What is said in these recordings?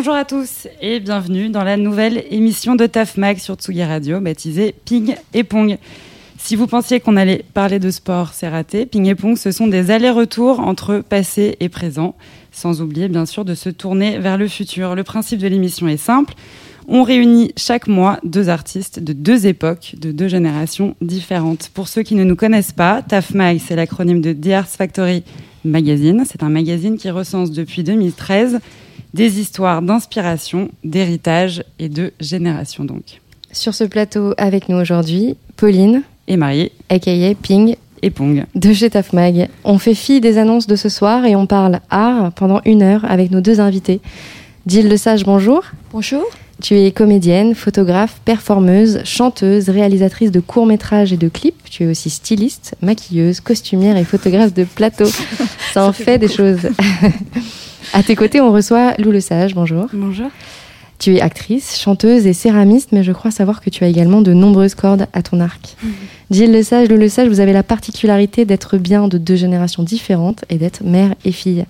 Bonjour à tous et bienvenue dans la nouvelle émission de TAF Mag sur Tsugi Radio baptisée Ping et Pong. Si vous pensiez qu'on allait parler de sport, c'est raté. Ping et Pong, ce sont des allers-retours entre passé et présent, sans oublier bien sûr de se tourner vers le futur. Le principe de l'émission est simple. On réunit chaque mois deux artistes de deux époques, de deux générations différentes. Pour ceux qui ne nous connaissent pas, TAF Mag, c'est l'acronyme de The Arts Factory Magazine. C'est un magazine qui recense depuis 2013 des histoires d'inspiration, d'héritage et de génération donc. Sur ce plateau avec nous aujourd'hui, Pauline Et Marie aka Ping et Pong. de chez Taf Mag. On fait fi des annonces de ce soir et on parle art pendant une heure avec nos deux invités. Gilles Lesage, bonjour. Bonjour. Tu es comédienne, photographe, performeuse, chanteuse, réalisatrice de courts-métrages et de clips. Tu es aussi styliste, maquilleuse, costumière et photographe de plateau. Ça en fait des choses. à tes côtés, on reçoit Lou Lesage, bonjour. Bonjour. Tu es actrice, chanteuse et céramiste, mais je crois savoir que tu as également de nombreuses cordes à ton arc. Gilles Lesage, Lou Lesage, vous avez la particularité d'être bien de deux générations différentes et d'être mère et fille.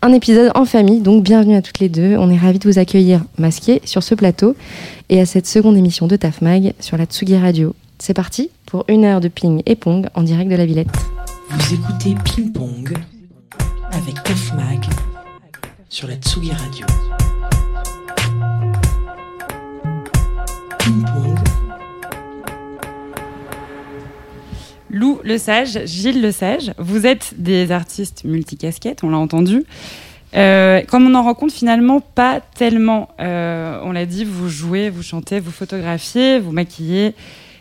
Un épisode en famille, donc bienvenue à toutes les deux. On est ravis de vous accueillir masqués sur ce plateau et à cette seconde émission de TAF Mag sur la Tsugi Radio. C'est parti pour une heure de ping et pong en direct de la Villette. Vous écoutez Ping Pong avec Taf Mag sur la Tsugi Radio. Lou Le Sage, Gilles Le Sage, vous êtes des artistes multicasquettes, on l'a entendu. Euh, comme on en rencontre finalement pas tellement, Euh, on l'a dit, vous jouez, vous chantez, vous photographiez, vous maquillez,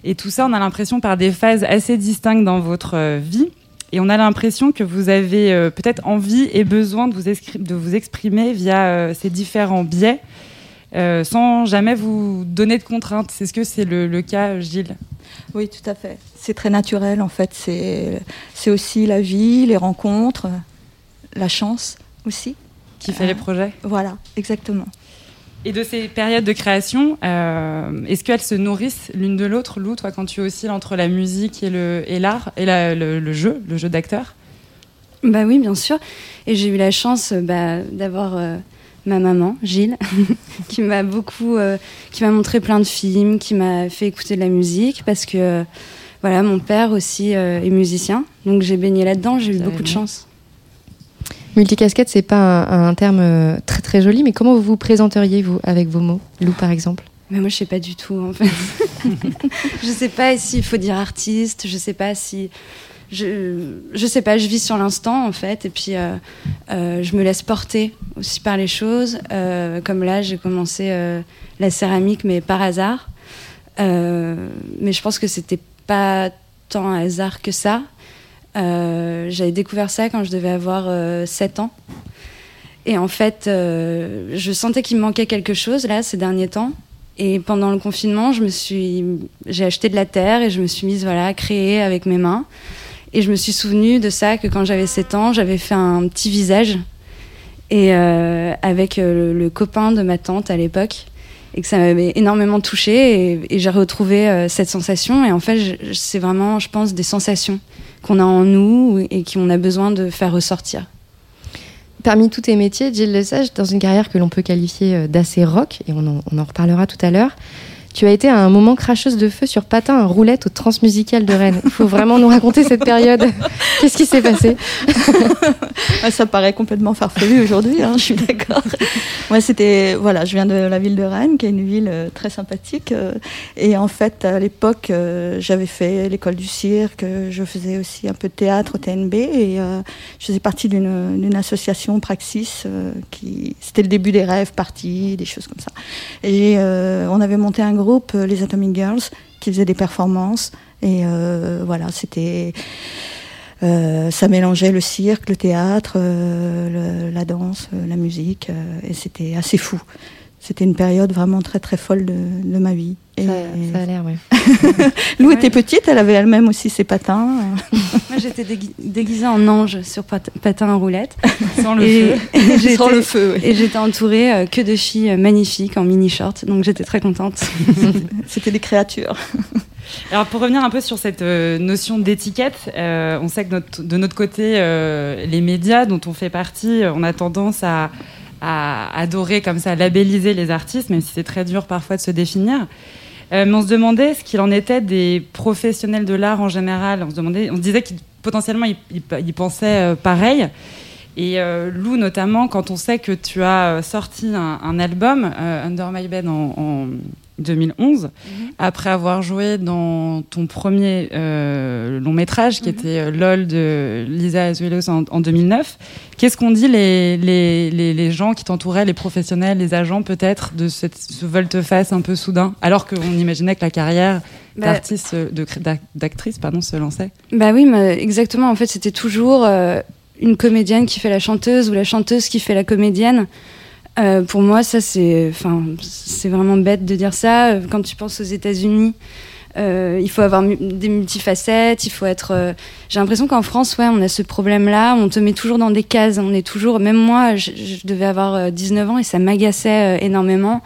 et tout ça, on a l'impression par des phases assez distinctes dans votre euh, vie, et on a l'impression que vous avez peut-être envie et besoin de vous, exprimer via ces différents biais, euh, sans jamais vous donner de contraintes. Est-ce que c'est le, le cas, Gilles Oui, tout à fait. C'est très naturel en fait. C'est c'est aussi la vie, les rencontres, la chance aussi. qui fait Euh, les projets Voilà, exactement. Et de ces périodes de création, euh, est-ce qu'elles se nourrissent l'une de l'autre, Lou, toi, quand tu oscilles entre la musique et le et l'art et la- le, le jeu, le jeu d'acteur? Bah oui, bien sûr. Et j'ai eu la chance euh, bah, d'avoir euh, ma maman, Gilles, qui m'a beaucoup, euh, qui m'a montré plein de films, qui m'a fait écouter de la musique, parce que euh, voilà, mon père aussi euh, est musicien, donc j'ai baigné là-dedans. J'ai eu beaucoup de chance. Multicasquette, c'est pas un, un terme euh, très très joli, mais comment vous vous présenteriez vous avec vos mots, Lou par exemple? Mais moi, je sais pas du tout, en fait. je sais pas s'il faut dire artiste, je sais pas si. Je, je sais pas, je vis sur l'instant, en fait, et puis euh, euh, je me laisse porter aussi par les choses. Euh, comme là, j'ai commencé la céramique, mais par hasard. Mais je pense que c'était pas tant un hasard que ça. J'avais découvert ça quand je devais avoir euh, 7 ans. Et en fait, je sentais qu'il me manquait quelque chose là ces derniers temps. Et pendant le confinement, j'ai acheté de la terre et je me suis mise voilà à créer avec mes mains. Et je me suis souvenue de ça que quand j'avais 7 ans, j'avais fait un petit visage et euh, avec euh, le, copain de ma tante à l'époque et que ça m'avait énormément touchée et, j'ai retrouvé euh, cette sensation et en fait c'est vraiment je pense des sensations qu'on a en nous et qu'on a besoin de faire ressortir. Parmi tous tes métiers, Gilles Lesage, dans une carrière que l'on peut qualifier d'assez rock, et on en, on en reparlera tout à l'heure, tu as été à un moment cracheuse de feu sur patin à roulette au Transmusical de Rennes. Il faut vraiment nous raconter cette période. Qu'est-ce qui s'est passé Ouais, ça paraît complètement farfelu aujourd'hui, hein, je suis d'accord. Moi, c'était, voilà, je viens de la ville de Rennes, qui est une ville euh, très sympathique. euh, et en fait, à l'époque, euh, j'avais fait l'école du cirque, je faisais aussi un peu de théâtre au TNB, et je faisais partie d'une association Praxis, qui, c'était le début des rêves parties, des choses comme ça. Et on avait monté un groupe, euh, les Atomic Girls, qui faisait des performances. Et euh, voilà, c'était. euh, ça mélangeait le cirque, le théâtre, la danse, la musique, et c'était assez fou. C'était une période vraiment très très folle de, de ma vie. Et ça, ça, a l'air, oui. Lou ouais. était petite, elle avait elle-même aussi ses patins. Moi, j'étais déguisée en ange sur pat patin à roulettes. Sans le et, feu. Sans le feu, oui. Et j'étais entourée euh, que de filles magnifiques en mini-short, donc j'étais très contente. C'était des créatures. Alors pour revenir un peu sur cette euh, notion d'étiquette, euh, on sait que notre, de notre côté, euh, les médias dont on fait partie, on a tendance à, à adorer comme ça, labelliser les artistes, même si c'est très dur parfois de se définir. Euh, mais on se demandait ce qu'il en était des professionnels de l'art en général. On se demandait, on disait qu'ils potentiellement ils, pensaient pareil. Et euh, Lou, notamment, quand on sait que tu as sorti un, album, euh, Under My Bed, en 2011, mm -hmm. après avoir joué dans ton premier euh, long métrage, qui -hmm. était LOL de Lisa Azuelos en, en 2009, qu'est-ce qu'on dit les, les, les, les gens qui t'entouraient, les professionnels, les agents peut-être, de cette, ce volte-face un peu soudain, alors qu'on imaginait que la carrière bah, d'artiste, d'actrice, pardon, se lançait? Bah oui, mais exactement. En fait, c'était toujours euh, une comédienne qui fait la chanteuse ou la chanteuse qui fait la comédienne. Euh, pour moi, ça, c'est, enfin, c'est vraiment bête de dire ça. Quand tu penses aux États-Unis, euh, il faut avoir des multifacettes, il faut être. Euh, J'ai l'impression qu'en France, ouais, on a ce problème-là. On te met toujours dans des cases. On est toujours. Même moi, je devais avoir 19 ans et ça m'agaçait énormément.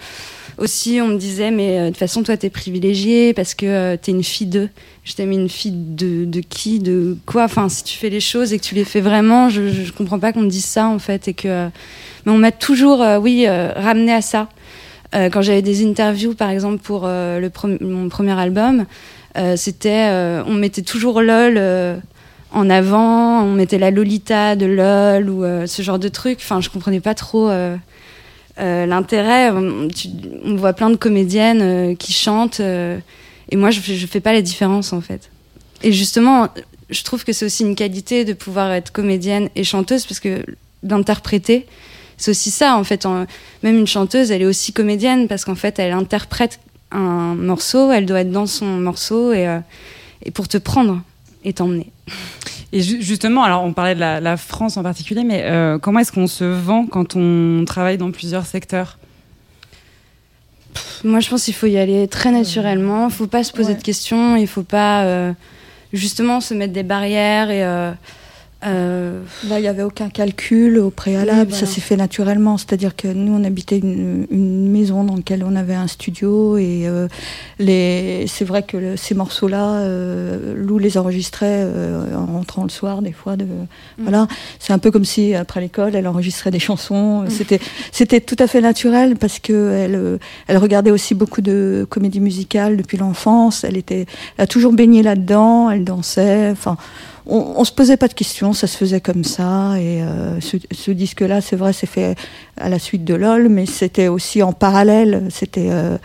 Aussi, on me disait, mais de toute façon, toi, t'es privilégiée parce que t'es une fille d'eux. Je t'ai une fille de, de qui, de quoi? Enfin, si tu fais les choses et que tu les fais vraiment, je, je comprends pas qu'on me dise ça en fait et que mais on m'a toujours, euh, oui, euh, ramené à ça. Euh, quand j'avais des interviews, par exemple, pour le mon premier album, c'était, on mettait toujours LOL en avant, on mettait la Lolita de LOL ou ce genre de trucs. Enfin, je comprenais pas trop l'intérêt. On, voit plein de comédiennes qui chantent et moi, je, je fais pas la différence en fait. Et justement, je trouve que c'est aussi une qualité de pouvoir être comédienne et chanteuse parce que d'interpréter, c'est aussi ça en fait. Même une chanteuse, elle est aussi comédienne parce qu'en fait, elle interprète un morceau, elle doit être dans son morceau et, euh, et pour te prendre et t'emmener. Et ju justement, alors on parlait de la, la France en particulier, mais euh, comment est-ce qu'on se vend quand on travaille dans plusieurs secteurs? Moi, je pense qu'il faut y aller très naturellement. Il faut pas se poser ouais. de questions. Il faut pas euh, justement se mettre des barrières et euh, euh, Là, il n'y avait aucun calcul au préalable, oui, voilà. ça s'est fait naturellement. C'est-à-dire que nous, on habitait une, une, maison dans laquelle on avait un studio et euh, les... c'est vrai que le, ces morceaux-là, euh, Lou les enregistrait euh, en rentrant le soir, des fois. De... Mm. Voilà, c'est un peu comme si après l'école, elle enregistrait des chansons. Mm. C'était, c'était tout à fait naturel parce que elle, elle regardait aussi beaucoup de comédies musicales depuis l'enfance. Elle était, elle a toujours baigné là-dedans. Elle dansait. Enfin on, on se posait pas de questions, ça se faisait comme ça. Et euh, ce, ce disque-là, c'est vrai, c'est fait à la suite de LOL, mais c'était aussi en parallèle. C'était euh,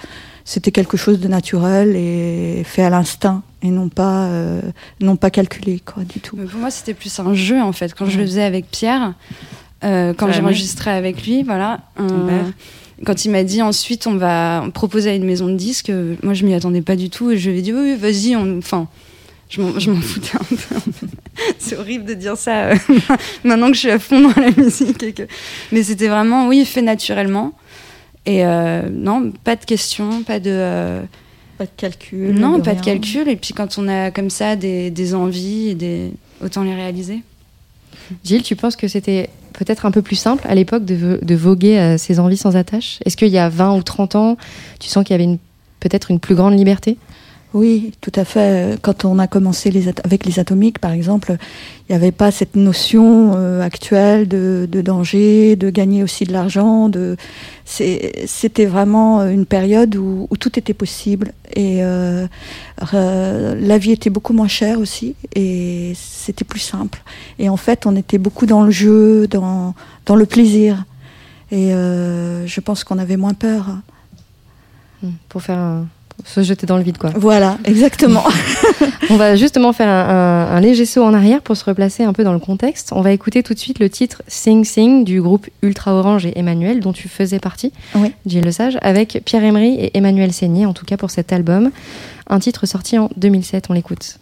c'était quelque chose de naturel et fait à l'instinct et non pas euh, non pas calculé quoi du tout. Mais pour moi, c'était plus un jeu en fait. Quand mmh. je le faisais avec Pierre, euh, quand j'enregistrais avec lui, voilà. quand il m'a dit ensuite on va proposer à une maison de disques, moi je m'y attendais pas du tout et je lui ai dit oui, oui vas-y, enfin je m'en foutais un peu. c'est horrible de dire ça euh, maintenant que je suis à fond dans la musique. Et que... Mais c'était vraiment, oui, fait naturellement. Et euh, non, pas de questions, pas de. Euh... Pas de calcul. Non, de pas rien. de calcul. Et puis quand on a comme ça des, des envies, des... autant les réaliser. Gilles, tu penses que c'était peut-être un peu plus simple à l'époque de, de, voguer à ses envies sans attache? Est-ce qu'il y a 20 ou 30 ans, tu sens qu'il y avait peut-être une plus grande liberté? Oui, tout à fait. Quand on a commencé avec les atomiques, par exemple, il n'y avait pas cette notion euh, actuelle de, danger, de gagner aussi de l'argent. C'était vraiment une période où, tout était possible. Et euh, la vie était beaucoup moins chère aussi. Et c'était plus simple. Et en fait, on était beaucoup dans le jeu, dans, dans le plaisir. Et euh, je pense qu'on avait moins peur. Pour faire un se jeter dans le vide quoi. Voilà, exactement. on va justement faire un, un, un, léger saut en arrière pour se replacer un peu dans le contexte. On va écouter tout de suite le titre Sing Sing du groupe Ultra Orange et Emmanuel dont tu faisais partie, oui. Gilles Lesage, avec Pierre Emery et Emmanuel Seigné en tout cas pour cet album. Un titre sorti en 2007, on l'écoute.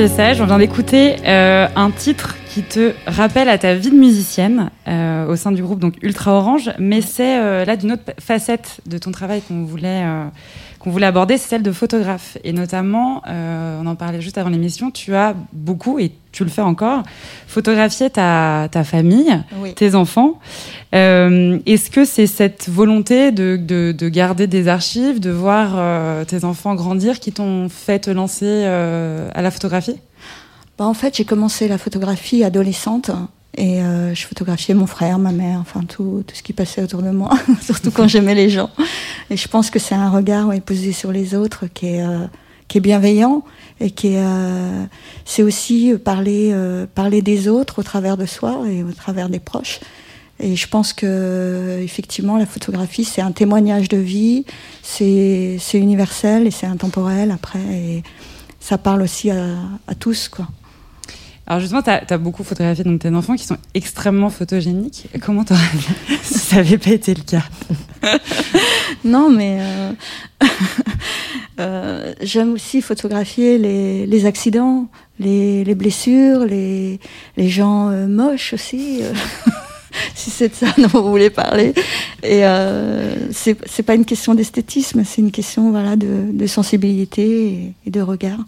Le Sage, on vient d'écouter euh, un titre qui te rappelle à ta vie de musicienne euh, au sein du groupe donc Ultra Orange, mais c'est euh, là d'une autre facette de ton travail qu'on voulait euh, qu'on voulait aborder, c'est celle de photographe et notamment, on en parlait juste avant l'émission, tu as beaucoup et tu le fais encore photographié ta, ta famille, Oui. tes enfants. Est-ce que c'est cette volonté de, de, de garder des archives, de voir tes enfants grandir qui t'ont fait te lancer à la photographie? Bah, en fait, j'ai commencé la photographie adolescente et euh, je photographiais mon frère, ma mère, enfin tout, tout ce qui passait autour de moi, surtout quand j'aimais les gens. Et je pense que c'est un regard ouais, posé sur les autres qui est, euh, bienveillant et qui est, euh, c'est aussi parler, parler des autres au travers de soi et au travers des proches. Et je pense que effectivement la photographie c'est un témoignage de vie, c'est c'est universel et c'est intemporel après et ça parle aussi à, à tous quoi. Alors justement, tu as, beaucoup photographié donc, tes enfants qui sont extrêmement photogéniques. Comment t'aurais si ça n'avait pas été le cas Non, mais euh, euh, j'aime aussi photographier les, accidents, les, les blessures, les, gens euh, moches aussi. si c'est de ça dont vous voulez parler. Et euh, c'est pas une question d'esthétisme, c'est une question voilà, de, sensibilité et de regard.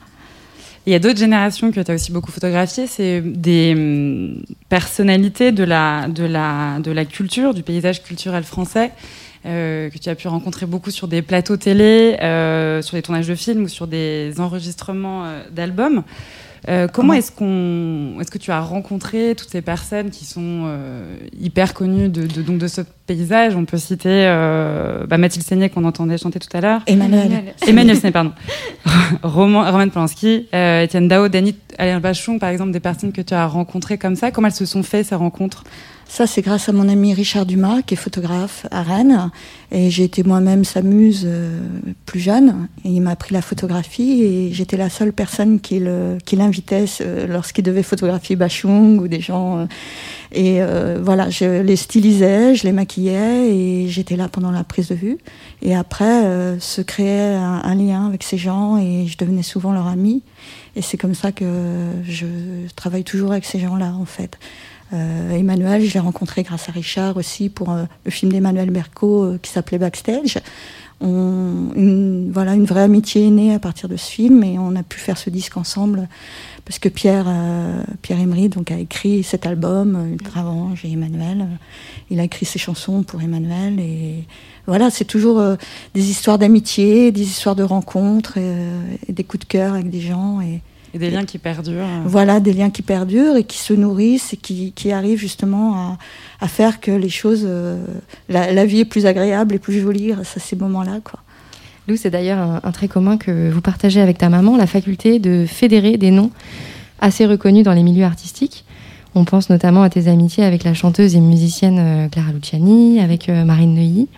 Il y a d'autres générations que tu as aussi beaucoup photographiées, c'est des hum, personnalités de la, culture, du paysage culturel français, que tu as pu rencontrer beaucoup sur des plateaux télé, euh, sur des tournages de films ou sur des enregistrements euh, d'albums. Euh, comment est-ce qu'on, est-ce que tu as rencontré toutes ces personnes qui sont euh, hyper connues de, de, donc de ce paysage? On peut citer euh, bah, Mathilde Seigné qu'on entendait chanter tout à l'heure, Emmanuel. Emmanuel Seigné, pardon, Roman, Roman Polanski, euh, Étienne Dao, Dany Alain Bachon, par exemple, des personnes que tu as rencontrées comme ça. Comment elles se sont fait ces rencontres? Ça, c'est grâce à mon ami Richard Dumas, qui est photographe à Rennes. Et j'ai été moi-même sa muse euh, plus jeune. Et il m'a appris la photographie. Et j'étais la seule personne qui l'invitait euh, lorsqu'il devait photographier Bachung ou des gens. euh, et euh, voilà, je les stylisais, je les maquillais. Et j'étais là pendant la prise de vue. Et après, euh, se créait un, un lien avec ces gens. Et je devenais souvent leur amie. Et c'est comme ça que je travaille toujours avec ces gens-là, en fait. Euh, Emmanuel, je l'ai rencontré grâce à Richard aussi pour euh, le film d'Emmanuel Berco euh, qui s'appelait Backstage. On, une, voilà, une vraie amitié est née à partir de ce film et on a pu faire ce disque ensemble parce que Pierre, euh, Pierre Emery donc, a écrit cet album, euh, Ultra Orange et Emmanuel. euh, il a écrit ses chansons pour Emmanuel et voilà, c'est toujours euh, des histoires d'amitié, des histoires de rencontres euh, et des coups de cœur avec des gens et, et des liens qui perdurent voilà, des liens qui perdurent et qui se nourrissent et qui, qui arrivent justement à, à faire que les choses, euh, la, la vie est plus agréable et plus jolie grâce à ces moments-là. Quoi. Lou, c'est d'ailleurs un, un trait commun que vous partagez avec ta maman, la faculté de fédérer des noms assez reconnus dans les milieux artistiques. On pense notamment à tes amitiés avec la chanteuse et musicienne euh, Clara Luciani, avec euh, Marine Neuilly,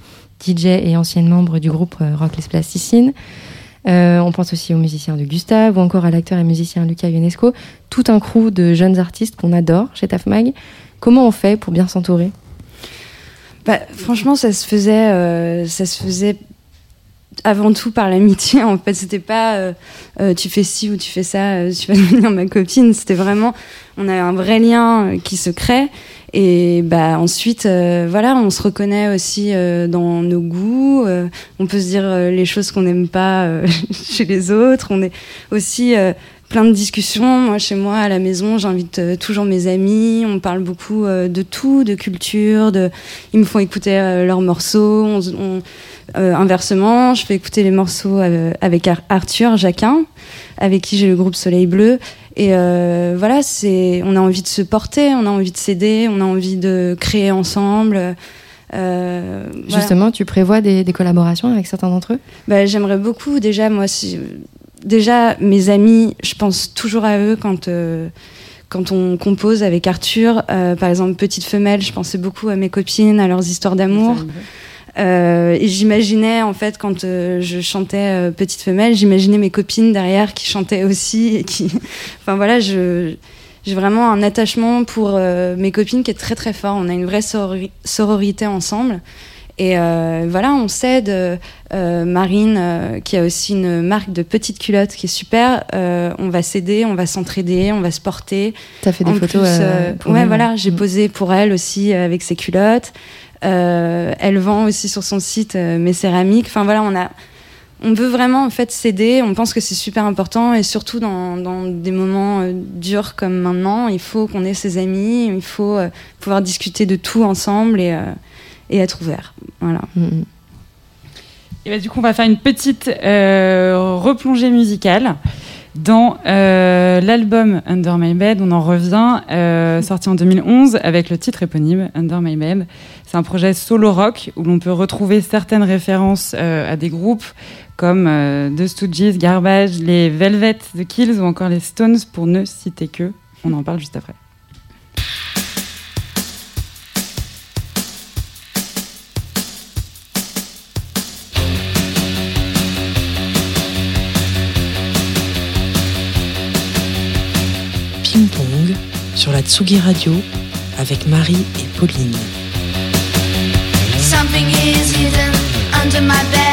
DJ et ancienne membre du groupe euh, Rock Les Plasticines. Euh, on pense aussi aux musiciens de Gustave ou encore à l'acteur et musicien Lucas Ionesco. Tout un crew de jeunes artistes qu'on adore chez Tafmag. Comment on fait pour bien s'entourer? Bah, franchement, ça se faisait, euh, ça se faisait avant tout par l'amitié. En fait, c'était pas euh, euh, tu fais ci ou tu fais ça, euh, tu vas devenir ma copine. C'était vraiment, on a un vrai lien euh, qui se crée. Et bah ensuite, voilà, on se reconnaît aussi dans nos goûts. on peut se dire les choses qu'on n'aime pas chez les autres. On est aussi plein de discussions. Moi, chez moi, à la maison, j'invite toujours mes amis. On parle beaucoup euh, de tout, de culture. De... Ils me font écouter leurs morceaux. On, on- euh, inversement, je fais écouter les morceaux euh, avec Ar- Arthur Jacquin, avec qui j'ai le groupe Soleil Bleu. Et euh, voilà, c'est, on a envie de se porter, on a envie de s'aider, on a envie de créer ensemble. Euh, voilà. Justement, tu prévois des, des collaborations avec certains d'entre eux? Bah, j'aimerais beaucoup déjà moi si déjà mes amis je pense toujours à eux quand quand on compose avec Arthur euh, par exemple petite femelle je pensais beaucoup à mes copines à leurs histoires d'amour et j'imaginais en fait quand euh, je chantais euh, petite femelle j'imaginais mes copines derrière qui chantaient aussi et qui enfin voilà je j'ai vraiment un attachement pour euh, mes copines qui est très très fort. On a une vraie sorori- sororité ensemble et euh, voilà, on s'aide. Euh, euh, Marine, euh, qui a aussi une marque de petites culottes qui est super, on va s'aider, on va s'entraider, on va se porter. Tu as fait des En photos plus, pour ouais, elle. voilà, j'ai Mm. posé pour elle aussi avec ses culottes. Elle vend aussi sur son site mes céramiques. Enfin voilà, on a, on veut vraiment en fait s'aider. On pense que c'est super important et surtout dans, dans des moments durs comme maintenant, il faut qu'on ait ses amis, il faut pouvoir discuter de tout ensemble et, et être ouvert. Voilà. Mm, mm. Et bah, du coup, on va faire une petite euh, replongée musicale dans euh, l'album Under My Bed. On en revient, euh, sorti en 2011 avec le titre éponyme Under My Bed. C'est un projet solo rock où l'on peut retrouver certaines références à des groupes comme The Stooges, Garbage, les Velvet, The Kills ou encore les Stones pour ne citer que. On en parle juste après. Ping Pong sur la Tsugi Radio avec Marie et Pauline. Something is hidden under my bed.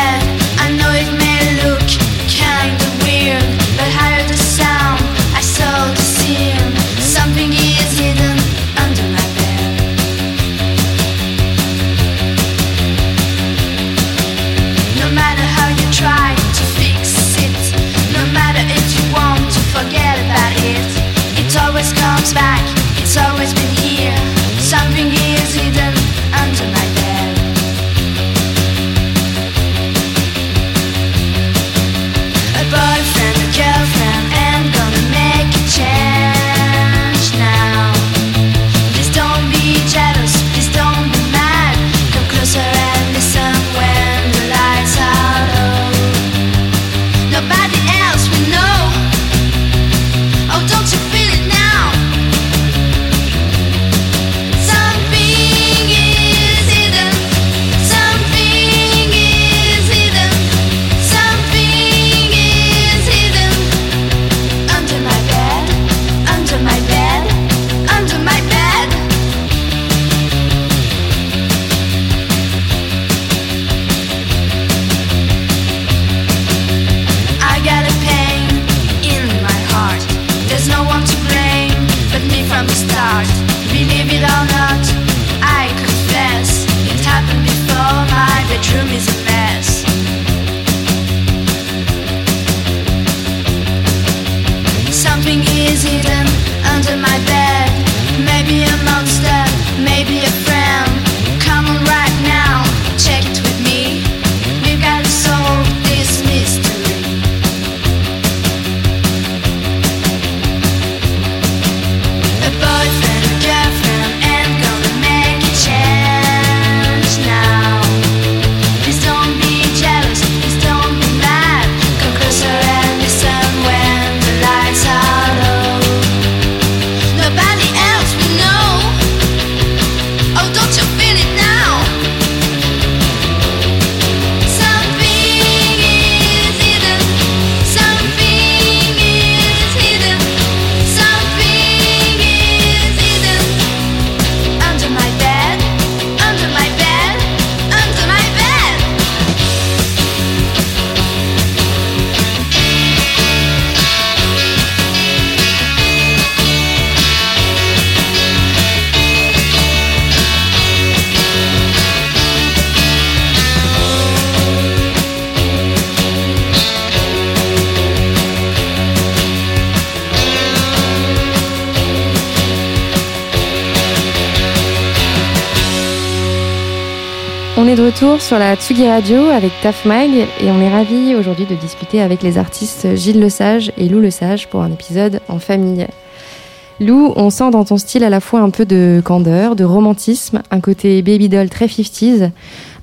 Sur la Tsugi Radio avec Taf Mag et on est ravis aujourd'hui de discuter avec les artistes Gilles Lesage et Lou Lesage pour un épisode en famille. Lou, on sent dans ton style à la fois un peu de candeur, de romantisme, un côté baby doll très 50s,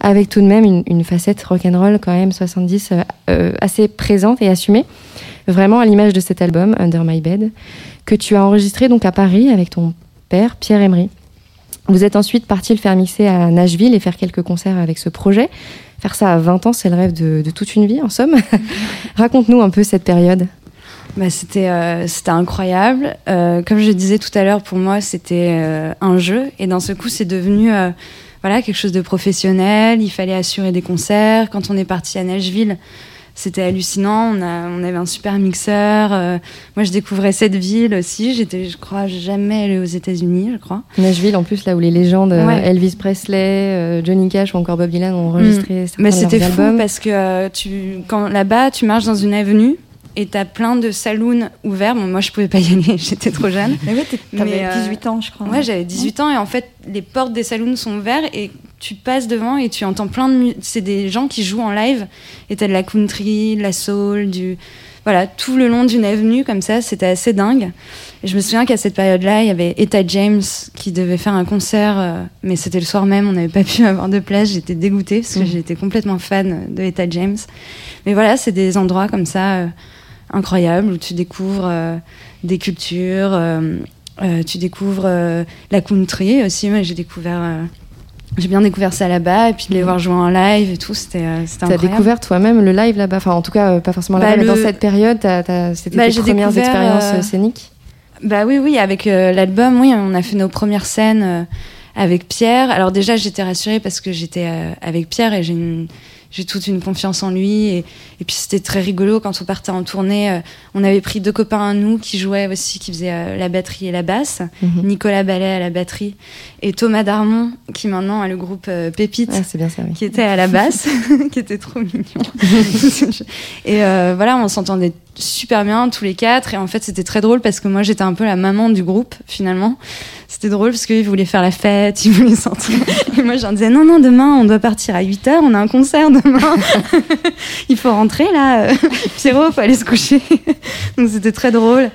avec tout de même une, facette rock'n'roll quand même 70 euh, euh, assez présente et assumée, vraiment à l'image de cet album Under My Bed, que tu as enregistré donc à Paris avec ton père Pierre Emery. Vous êtes ensuite parti le faire mixer à Nashville et faire quelques concerts avec ce projet. Faire ça à 20 ans, c'est le rêve de, toute une vie, en somme. Raconte-nous un peu cette période. Bah, c'était euh, c'était incroyable. Euh, comme je disais tout à l'heure, pour moi, c'était euh, un jeu. Et d'un seul coup, c'est devenu euh, voilà, quelque chose de professionnel. Il fallait assurer des concerts. Quand on est parti à Nashville, c'était hallucinant. On, a, on avait un super mixeur. Euh, moi, je découvrais cette ville aussi. J'étais, je crois, jamais allée aux États-Unis, je crois. Nashville, en plus, là où les légendes euh, Ouais. Elvis Presley, euh, Johnny Cash ou encore Bob Dylan ont enregistré certains Mais c'était fou albums. parce que tu, quand là-bas, tu marches dans une avenue et t'as plein de saloons ouverts. Bon, moi, je pouvais pas y aller, j'étais trop jeune. Mais oui, t'es- t'avais Mais, euh, 18 ans, je crois. Ouais, j'avais 18 ans et en fait, les portes des saloons sont ouvertes et tu passes devant et tu entends plein de c'est des gens qui jouent en live et t'as de la country, de la soul, du voilà, tout le long d'une avenue comme ça, c'était assez dingue. Et je me souviens qu'à cette période-là, il y avait Etta James qui devait faire un concert, euh, mais c'était le soir même, on n'avait pas pu avoir de place. J'étais dégoûtée parce que Mhm. j'étais complètement fan de Etta James. Mais voilà, c'est des endroits comme ça euh, incroyables où tu découvres euh, des cultures, tu découvres la country aussi. Moi, j'ai découvert, j'ai bien découvert ça là-bas et puis de les Mhm. voir jouer en live et tout, c'était euh, c'était T'as incroyable. découvert toi-même le live là-bas, enfin en tout cas euh, pas forcément là-bas, Bah, mais dans cette période, c'était Bah, tes premières expériences euh, scéniques? Bah oui, oui, avec euh, l'album, oui, on a fait nos premières scènes euh, avec Pierre. Alors déjà, j'étais rassurée parce que j'étais avec Pierre et j'ai une j'ai toute une confiance en lui et, et puis c'était très rigolo quand on partait en tournée. euh, on avait pris deux copains à nous qui jouaient aussi, qui faisaient euh, la batterie et la basse. Mhm. Nicolas Ballet à la batterie et Thomas Darmon qui maintenant a le groupe euh, Pépite bien ça, oui. qui était à la basse, qui était trop mignon. et voilà, on s'entendait super bien tous les quatre. Et en fait, c'était très drôle parce que moi, j'étais un peu la maman du groupe finalement. C'était drôle parce qu'ils voulaient faire la fête, ils voulaient sortir. Et moi, j'en disais non, non, demain, on doit partir à 8 heures, on a un concert demain. Il faut rentrer là. Pierrot, faut aller se coucher. Donc c'était très drôle.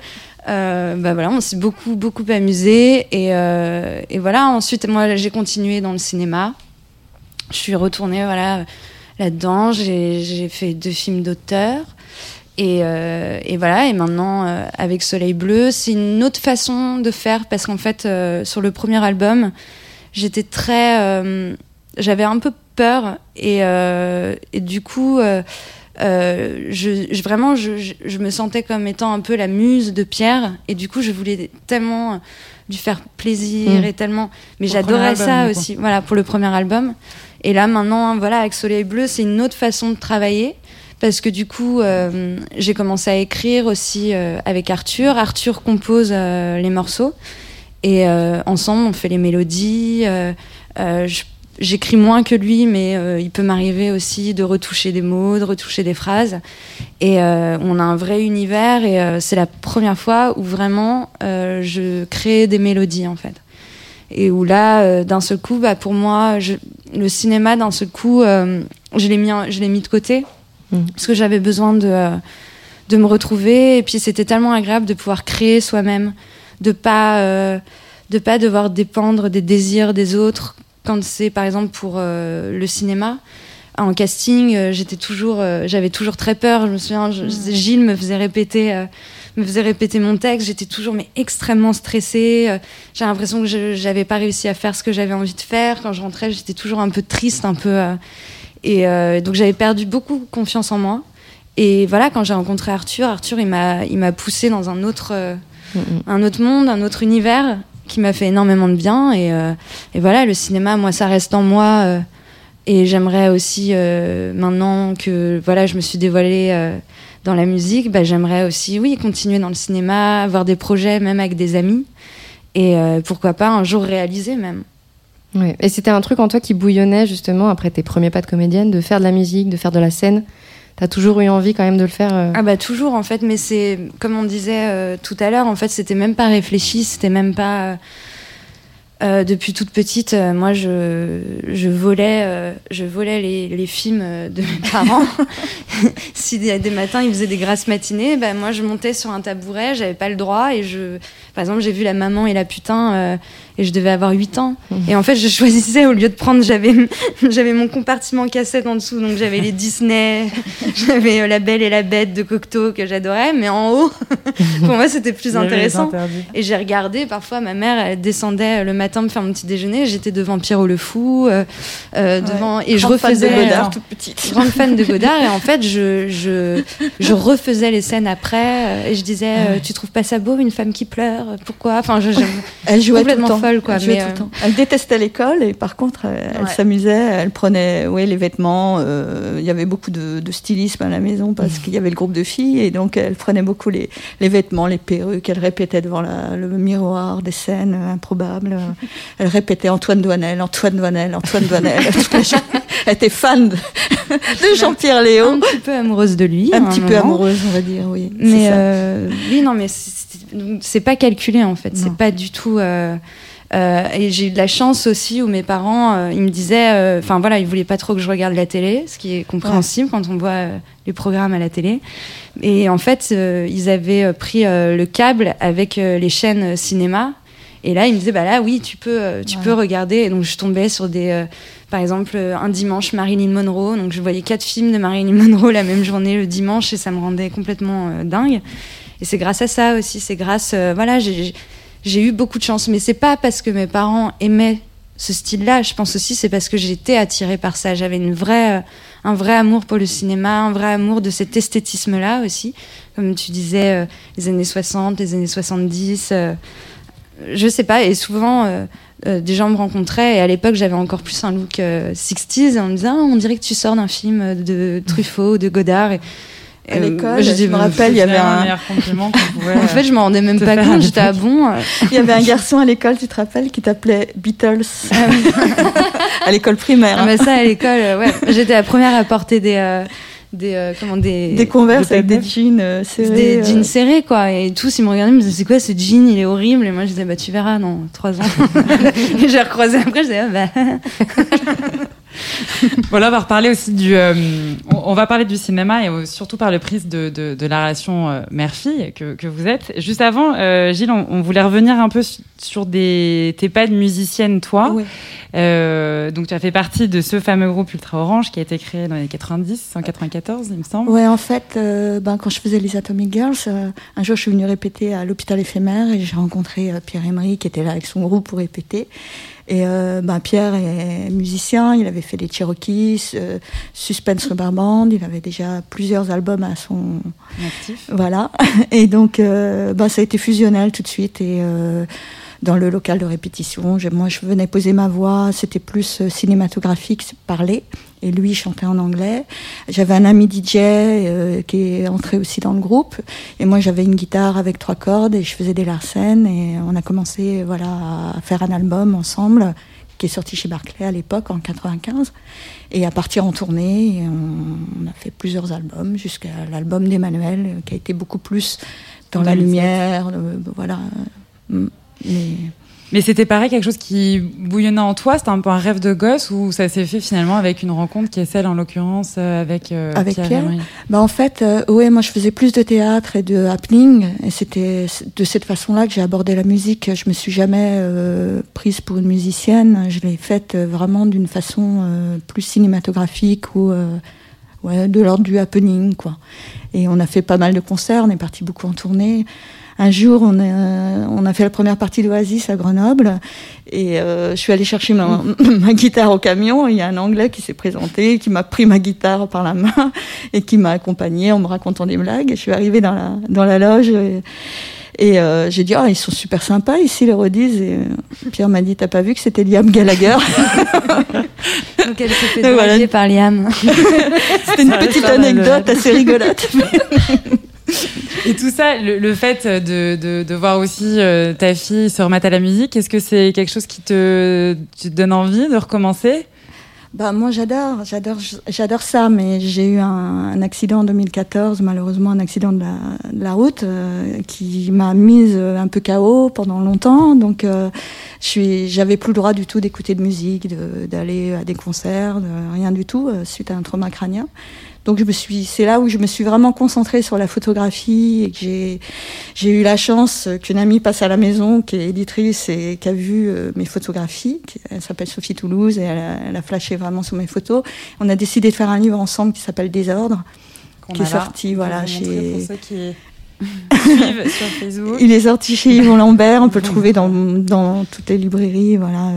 Euh, bah voilà, on s'est beaucoup beaucoup amusé et, euh, et voilà. Ensuite, moi, j'ai continué dans le cinéma. Je suis retournée voilà là-dedans. J'ai fait deux films d'auteur. Et, euh, et voilà, et maintenant avec Soleil Bleu, c'est une autre façon de faire parce qu'en fait, sur le premier album, j'étais très. J'avais un peu peur et, euh, et du coup, euh, euh, je, je- vraiment, je, je, je me sentais comme étant un peu la muse de Pierre et du coup, je voulais tellement lui faire plaisir Mm. et tellement. Mais j'adorais ça aussi, voilà, pour le premier album. Et là, maintenant, voilà, avec Soleil Bleu, c'est une autre façon de travailler parce que du coup, euh, j'ai commencé à écrire aussi euh, avec Arthur. Arthur compose les morceaux et ensemble, on fait les mélodies. je- J'écris moins que lui, mais euh, il peut m'arriver aussi de retoucher des mots, de retoucher des phrases. Et euh, on a un vrai univers et euh, c'est la première fois où vraiment je crée des mélodies en fait. Et où là, d'un seul coup, bah, pour moi, je- le cinéma, d'un seul coup, je l'ai mis, je l'ai mis de côté Mhm. parce que j'avais besoin de, de me retrouver. Et puis c'était tellement agréable de pouvoir créer soi-même, de pas de pas devoir dépendre des désirs des autres. Quand c'est par exemple pour euh, le cinéma, en casting, euh, j'étais toujours, euh, j'avais toujours très peur. Je me souviens, je- Gilles me faisait répéter, me faisait répéter mon texte. J'étais toujours mais extrêmement stressée. J'ai l'impression que je j'avais pas réussi à faire ce que j'avais envie de faire. Quand je rentrais, j'étais toujours un peu triste, un peu. et euh, donc j'avais perdu beaucoup confiance en moi. Et voilà, quand j'ai rencontré Arthur, Arthur il m'a il m'a poussé dans un autre Mm, mm. un autre monde, un autre univers qui m'a fait énormément de bien. Et, euh, et voilà, le cinéma, moi, ça reste en moi. euh, et j'aimerais aussi, euh, maintenant que voilà, je me suis dévoilée dans la musique, bah, j'aimerais aussi, oui, continuer dans le cinéma, avoir des projets, même avec des amis. Et pourquoi pas un jour réaliser même. Et c'était un truc en toi qui bouillonnait justement après tes premiers pas de comédienne, de faire de la musique, de faire de la scène? T'as toujours eu envie quand même de le faire. euh, Ah bah toujours en fait, mais c'est comme on disait euh, tout à l'heure, en fait c'était même pas réfléchi, c'était même pas. Euh, depuis toute petite, moi, je, je volais, je volais les, les films de mes parents. si des, des matins ils faisaient des grasses matinées, ben moi, je montais sur un tabouret, j'avais pas le droit et je, par exemple, j'ai vu la maman et la putain et je devais avoir 8 ans. Et en fait, je choisissais au lieu de prendre, j'avais, j'avais mon compartiment cassette en dessous, donc j'avais les Disney, j'avais euh, La Belle et la Bête de Cocteau que j'adorais, mais en haut, pour moi, c'était plus intéressant. Et j'ai regardé, parfois ma mère, elle descendait le matin me faire mon petit déjeuner, j'étais devant Pierrot le Fou, euh, euh, devant, et je Grande fan refaisais. de Godard euh, toute petite. grande fan de Godard et en fait je, je, je refaisais les scènes après euh, et je disais euh, tu trouves pas ça beau une femme qui pleure? Pourquoi? Enfin je, je- Elle jouait tout le complètement temps. Folle, quoi, Elle, jouait mais, tout le euh, temps. Elle détestait l'école et par contre, elle, Ouais. s'amusait. Elle prenait, ouais, les vêtements. euh, Il y avait beaucoup de, de stylisme à la maison parce qu'il y avait le groupe de filles et donc elle prenait beaucoup les, les vêtements, les perruques. Elle répétait devant la- le miroir des scènes improbables. Elle répétait Antoine Douanel, Antoine Douanel, Antoine Douanel. Elle était fan de, de Jean-Pierre Léo. un petit peu amoureuse de lui Un à petit peu amoureuse, on va dire, oui. mais euh, oui non mais c'est- pas calculé en fait c'est pas du tout euh, euh, et j'ai eu de la chance aussi où mes parents euh, ils me disaient euh, enfin voilà ils voulaient pas trop que je regarde la télé ce qui est compréhensible quand on voit les programmes à la télé. Et en fait ils avaient pris le câble avec les chaînes cinéma. Et là ils me disaient bah là oui tu peux tu Ouais. peux regarder. Et donc je tombais sur des par exemple un dimanche Marilyn Monroe. Donc je voyais quatre films de Marilyn Monroe la même journée le dimanche et ça me rendait complètement dingue. Et c'est grâce à ça aussi. C'est grâce voilà j'ai j'ai eu beaucoup de chance mais c'est pas parce que mes parents aimaient ce style-là. Je pense aussi c'est parce que j'étais attirée par ça. J'avais une vraie euh, un vrai amour pour le cinéma un vrai amour de cet esthétisme-là aussi. Comme tu disais euh, les années 60 les années 70 euh, je sais pas. Et souvent des gens me rencontraient et à l'époque j'avais encore plus un look euh, 60s et on me disait Ah, on dirait que tu sors d'un film de Truffaut de Godard À l'école, euh, j'ai je me rappelle, il y avait un, meilleur compliment qu'on pouvait. en fait je m'en rendais même pas compte j'étais à bon euh, Il y avait un garçon à l'école, tu te rappelles, qui t'appelait Beatles. à l'école primaire. ah, hein. mais ça à l'école euh, ouais j'étais la première à porter des euh, des euh, comment des Des converses des avec des jeans euh, serrés. des euh. jeans serrés quoi et tous ils me regardaient ils me disaient c'est quoi ce jean? Il est horrible et moi je disais bah tu verras dans trois ans et j'ai recroisé après je disais ah, bah Bon, là, on va reparler aussi du. euh, on, va parler du cinéma et surtout par le prisme de, de, de la relation euh, mère-fille que, que vous êtes. Juste avant, euh, Gilles, on, on voulait revenir un peu su- sur des, tes pas de musicienne, toi. Oui. Euh, donc, tu as fait partie de ce fameux groupe Ultra Orange qui a été créé dans les 90, en 94, il me semble. Ouais, en fait, euh, ben, quand je faisais les Atomic Girls, un jour je suis venue répéter à l'hôpital éphémère et j'ai rencontré Pierre Emery qui était là avec son groupe pour répéter. Et euh, ben, Pierre est musicien, il avait fait les Cherokees, euh, Suspense Rubber Band, il avait déjà plusieurs albums à son, Actif. Voilà. Et donc, euh, bah, ça a été fusionnel tout de suite. Et euh, dans le local de répétition, je- moi, je venais poser ma voix. C'était plus cinématographique, parler. Et lui, chantait en anglais. J'avais un ami DJ euh, qui est entré aussi dans le groupe. Et moi, j'avais une guitare avec trois cordes et je faisais des larcènes. Et on a commencé voilà, à faire un album ensemble qui est sorti chez Barclay à l'époque, en 95. Et à partir en tournée, on, on a fait plusieurs albums, jusqu'à l'album d'Emmanuel, qui a été beaucoup plus dans la 2007. lumière. euh, voilà. Mm. Mais Mais c'était pareil, quelque chose qui bouillonnait en toi C'était un peu un rêve de gosse ou ça s'est fait finalement avec une rencontre qui est celle, en l'occurrence, euh, avec, euh, Avec Pierre Bah en fait, euh, ouais, moi je faisais plus de théâtre et de happening, et c'était de cette façon-là que j'ai abordé la musique. Je me suis jamais euh, prise pour une musicienne. Je l'ai faite vraiment d'une façon plus cinématographique ou ouais, de l'ordre du happening, quoi. Et on a fait pas mal de concerts. On est parti beaucoup en tournée. Un jour, on a, on a fait la première partie d'Oasis à Grenoble et euh, je suis allée chercher ma, ma guitare au camion. Il y a un Anglais qui s'est présenté, qui m'a pris ma guitare par la main et qui m'a accompagnée en me racontant des blagues. Et je suis arrivée dans la, dans la loge et, et, euh, j'ai dit, oh, ils sont super sympas ici, les Rodis. Et euh, Pierre m'a dit, t'as pas vu que c'était Liam Gallagher? Donc elle s'est fait Donc voilà. draguer par Liam C'était une petite anecdote assez rigolote. Et tout ça, le, fait de, voir aussi euh, ta fille se remettre à la musique, est-ce que c'est quelque chose qui te, donne envie de recommencer? Bah moi j'adore, j'adore, j'adore ça, mais j'ai eu un, accident en 2014, malheureusement un accident de la, route euh, qui m'a mise euh, un peu KO pendant longtemps, donc j'avais plus le droit du tout d'écouter de musique, d'aller à des concerts, rien du tout suite à un trauma crânien. Donc je me suis, c'est là où je me suis vraiment concentrée sur la photographie et que j'ai, j'ai eu la chance qu'une amie passe à la maison, qui est éditrice et qui a vu euh, mes photographies. Elle s'appelle Sophie Toulouse et elle a, elle a flashé vraiment sur mes photos. On a décidé de faire un livre ensemble qui s'appelle Désordre. Qu'on Qui est là. sorti, voilà, chez- sur Facebook. Il est sorti chez Yvon Lambert. On peut le trouver dans, dans toutes les librairies, voilà,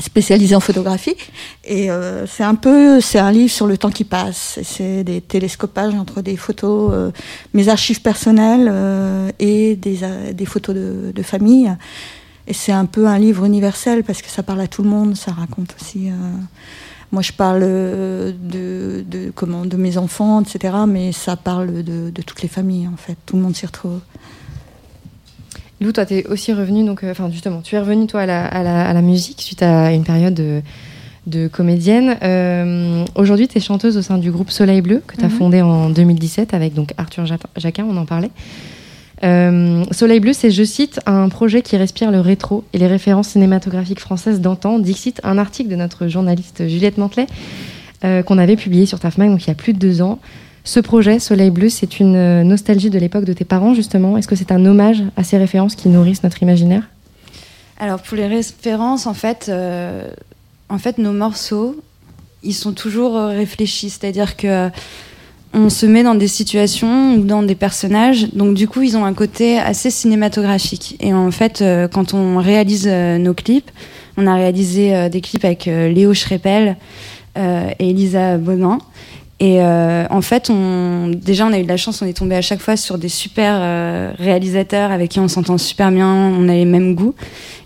spécialisées en photographie. Et euh, c'est un peu, c'est un livre sur le temps qui passe. C'est des télescopages entre des photos, euh, mes archives personnelles euh, et des, euh, des photos de, de famille. Et c'est un peu un livre universel parce que ça parle à tout le monde. Ça raconte aussi. euh, moi, je parle euh, de, de, comment, de mes enfants, etc. Mais ça parle de, de toutes les familles, en fait. Tout le monde s'y retrouve. Lou, toi, tu es aussi revenu, donc, euh, enfin, justement, tu es revenu, toi, à la, à la- à la musique suite à une période de, de comédienne. Euh, Aujourd'hui, tu es chanteuse au sein du groupe Soleil Bleu, que tu as Mhm. fondé en 2017 avec donc Arthur Ja- Jacquin, on en parlait. Euh, Soleil Bleu, c'est, je cite, un projet qui respire le rétro et les références cinématographiques françaises d'antan. Dixit, un article de notre journaliste Juliette Mantelet euh, qu'on avait publié sur TAFMAG, donc il y a plus de deux ans. Ce projet, Soleil Bleu, c'est une euh, nostalgie de l'époque de tes parents, justement. Est-ce que c'est un hommage à ces références qui nourrissent notre imaginaire? Alors pour les références, en fait, euh, en fait, nos morceaux, ils sont toujours euh, réfléchis, c'est-à-dire que on se met dans des situations ou dans des personnages, donc du coup, ils ont un côté assez cinématographique. Et en fait, quand on réalise nos clips, on a réalisé des clips avec Léo Schreppel et Elisa Bonin. Et euh, en fait, déjà, on a eu de la chance, on est tombé à chaque fois sur des super euh, réalisateurs avec qui on s'entend super bien, on a les mêmes goûts.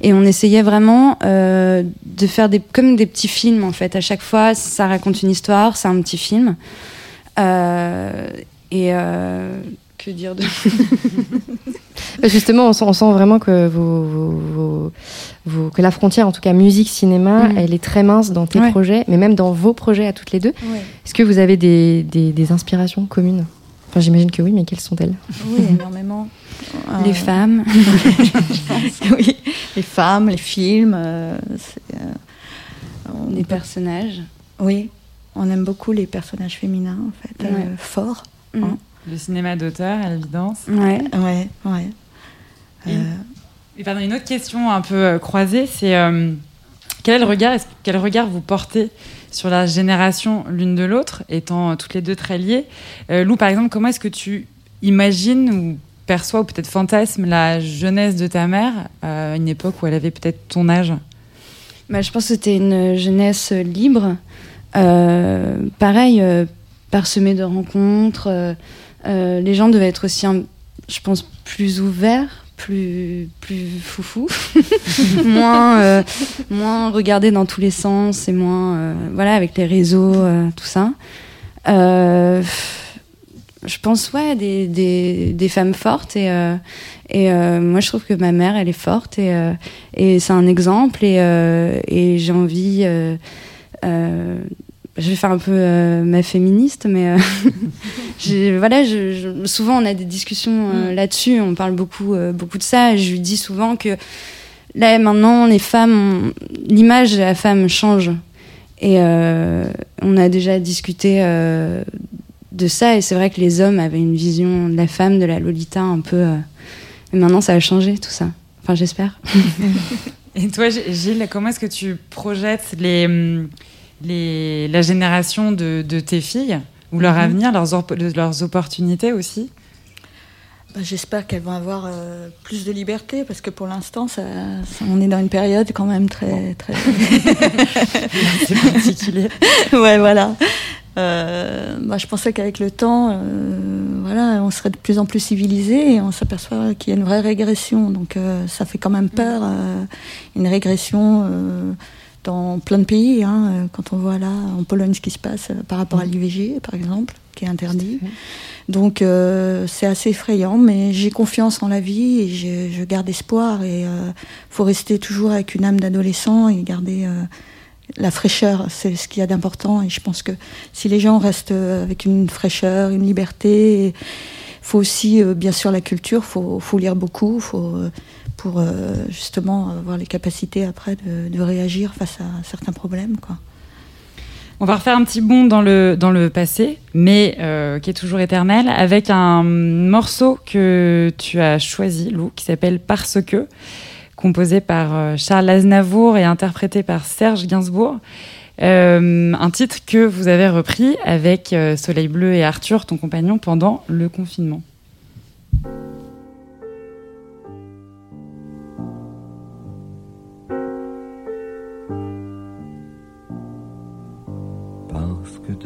Et on essayait vraiment euh, de faire comme des petits films, en fait. À chaque fois, ça raconte une histoire, c'est un petit film. Et que dire de Euh, Justement, on sent, on sent vraiment que, vos- vos- vos- vos- que la frontière, en tout cas musique-cinéma, Mhm. elle est très mince dans tes Ouais. projets, mais même dans vos projets à toutes les deux. Est-ce que vous avez des, des- des inspirations communes? Enfin, j'imagine que oui, mais quelles sont-elles? Oui, énormément. les Euh, femmes oui, les femmes, les films. euh, euh, on les personnages Oui, on aime beaucoup les personnages féminins, en fait, euh, Ouais. forts. Mhm. Le cinéma d'auteur, à l'évidence. ouais Ouais, ouais. Euh, Et pardon, une autre question un peu euh, croisée, c'est euh, quel est le regard, quel regard vous portez sur la génération l'une de l'autre, étant euh, toutes les deux très liées? Euh, Lou, par exemple, comment est-ce que tu imagines ou perçois ou peut-être fantasmes la jeunesse de ta mère euh, à une époque où elle avait peut-être ton âge? Bah, je pense que c'était une jeunesse libre. Euh, pareil, euh, parsemée de rencontres. Euh, les gens devaient être aussi, je pense, plus ouverts, plus, plus foufou, moins, euh, moins regardés dans tous les sens et moins, euh, voilà, avec les réseaux, tout ça. Je pense, ouais, des, des, des femmes fortes et, et moi je trouve que ma mère elle est forte et, et c'est un exemple et, et j'ai envie je vais faire un peu euh, ma féministe mais euh, voilà je, je- souvent on a des discussions euh, là-dessus. On parle beaucoup beaucoup de ça. Et je lui dis souvent que là maintenant les femmes l'image de la femme change. Et on a déjà discuté de ça. Et c'est vrai que les hommes avaient une vision de la femme de la Lolita un peu mais maintenant ça a changé tout ça. Enfin j'espère. Et toi, Gilles, comment est-ce que tu projettes les, les, la génération de, de tes filles ou leur Mhm. avenir, leurs, op- leurs opportunités aussi bah, J'espère qu'elles vont avoir euh, plus de liberté parce que pour l'instant, ça, ça- on est dans une période quand même très. très... C'est particulier. ouais, voilà. Euh, bah, je pensais qu'avec le temps, euh, voilà, on serait de plus en plus civilisé et on s'aperçoit qu'il y a une vraie régression. Donc euh, ça fait quand même peur, euh, une régression dans plein de pays. hein, euh, quand on voit là en Pologne ce qui se passe euh, par rapport à l'IVG, par exemple, qui est interdit. Donc euh, c'est assez effrayant, mais j'ai confiance en la vie et je, je garde espoir. Et euh, faut rester toujours avec une âme d'adolescent et garder euh, la fraîcheur, c'est ce qu'il y a d'important. Et je pense que si les gens restent avec une fraîcheur, une liberté, il faut aussi, bien sûr, la culture, il faut, faut, lire beaucoup faut, pour justement avoir les capacités après de, réagir face à certains problèmes. Quoi. On va refaire un petit bond dans le, dans le passé, mais euh, qui est toujours éternel, avec un morceau que tu as choisi, Lou, qui s'appelle Parce que, composé par euh, Charles Aznavour et interprété par Serge Gainsbourg. Euh, un titre que vous avez repris avec euh, Soleil Bleu et Arthur, ton compagnon, pendant le confinement.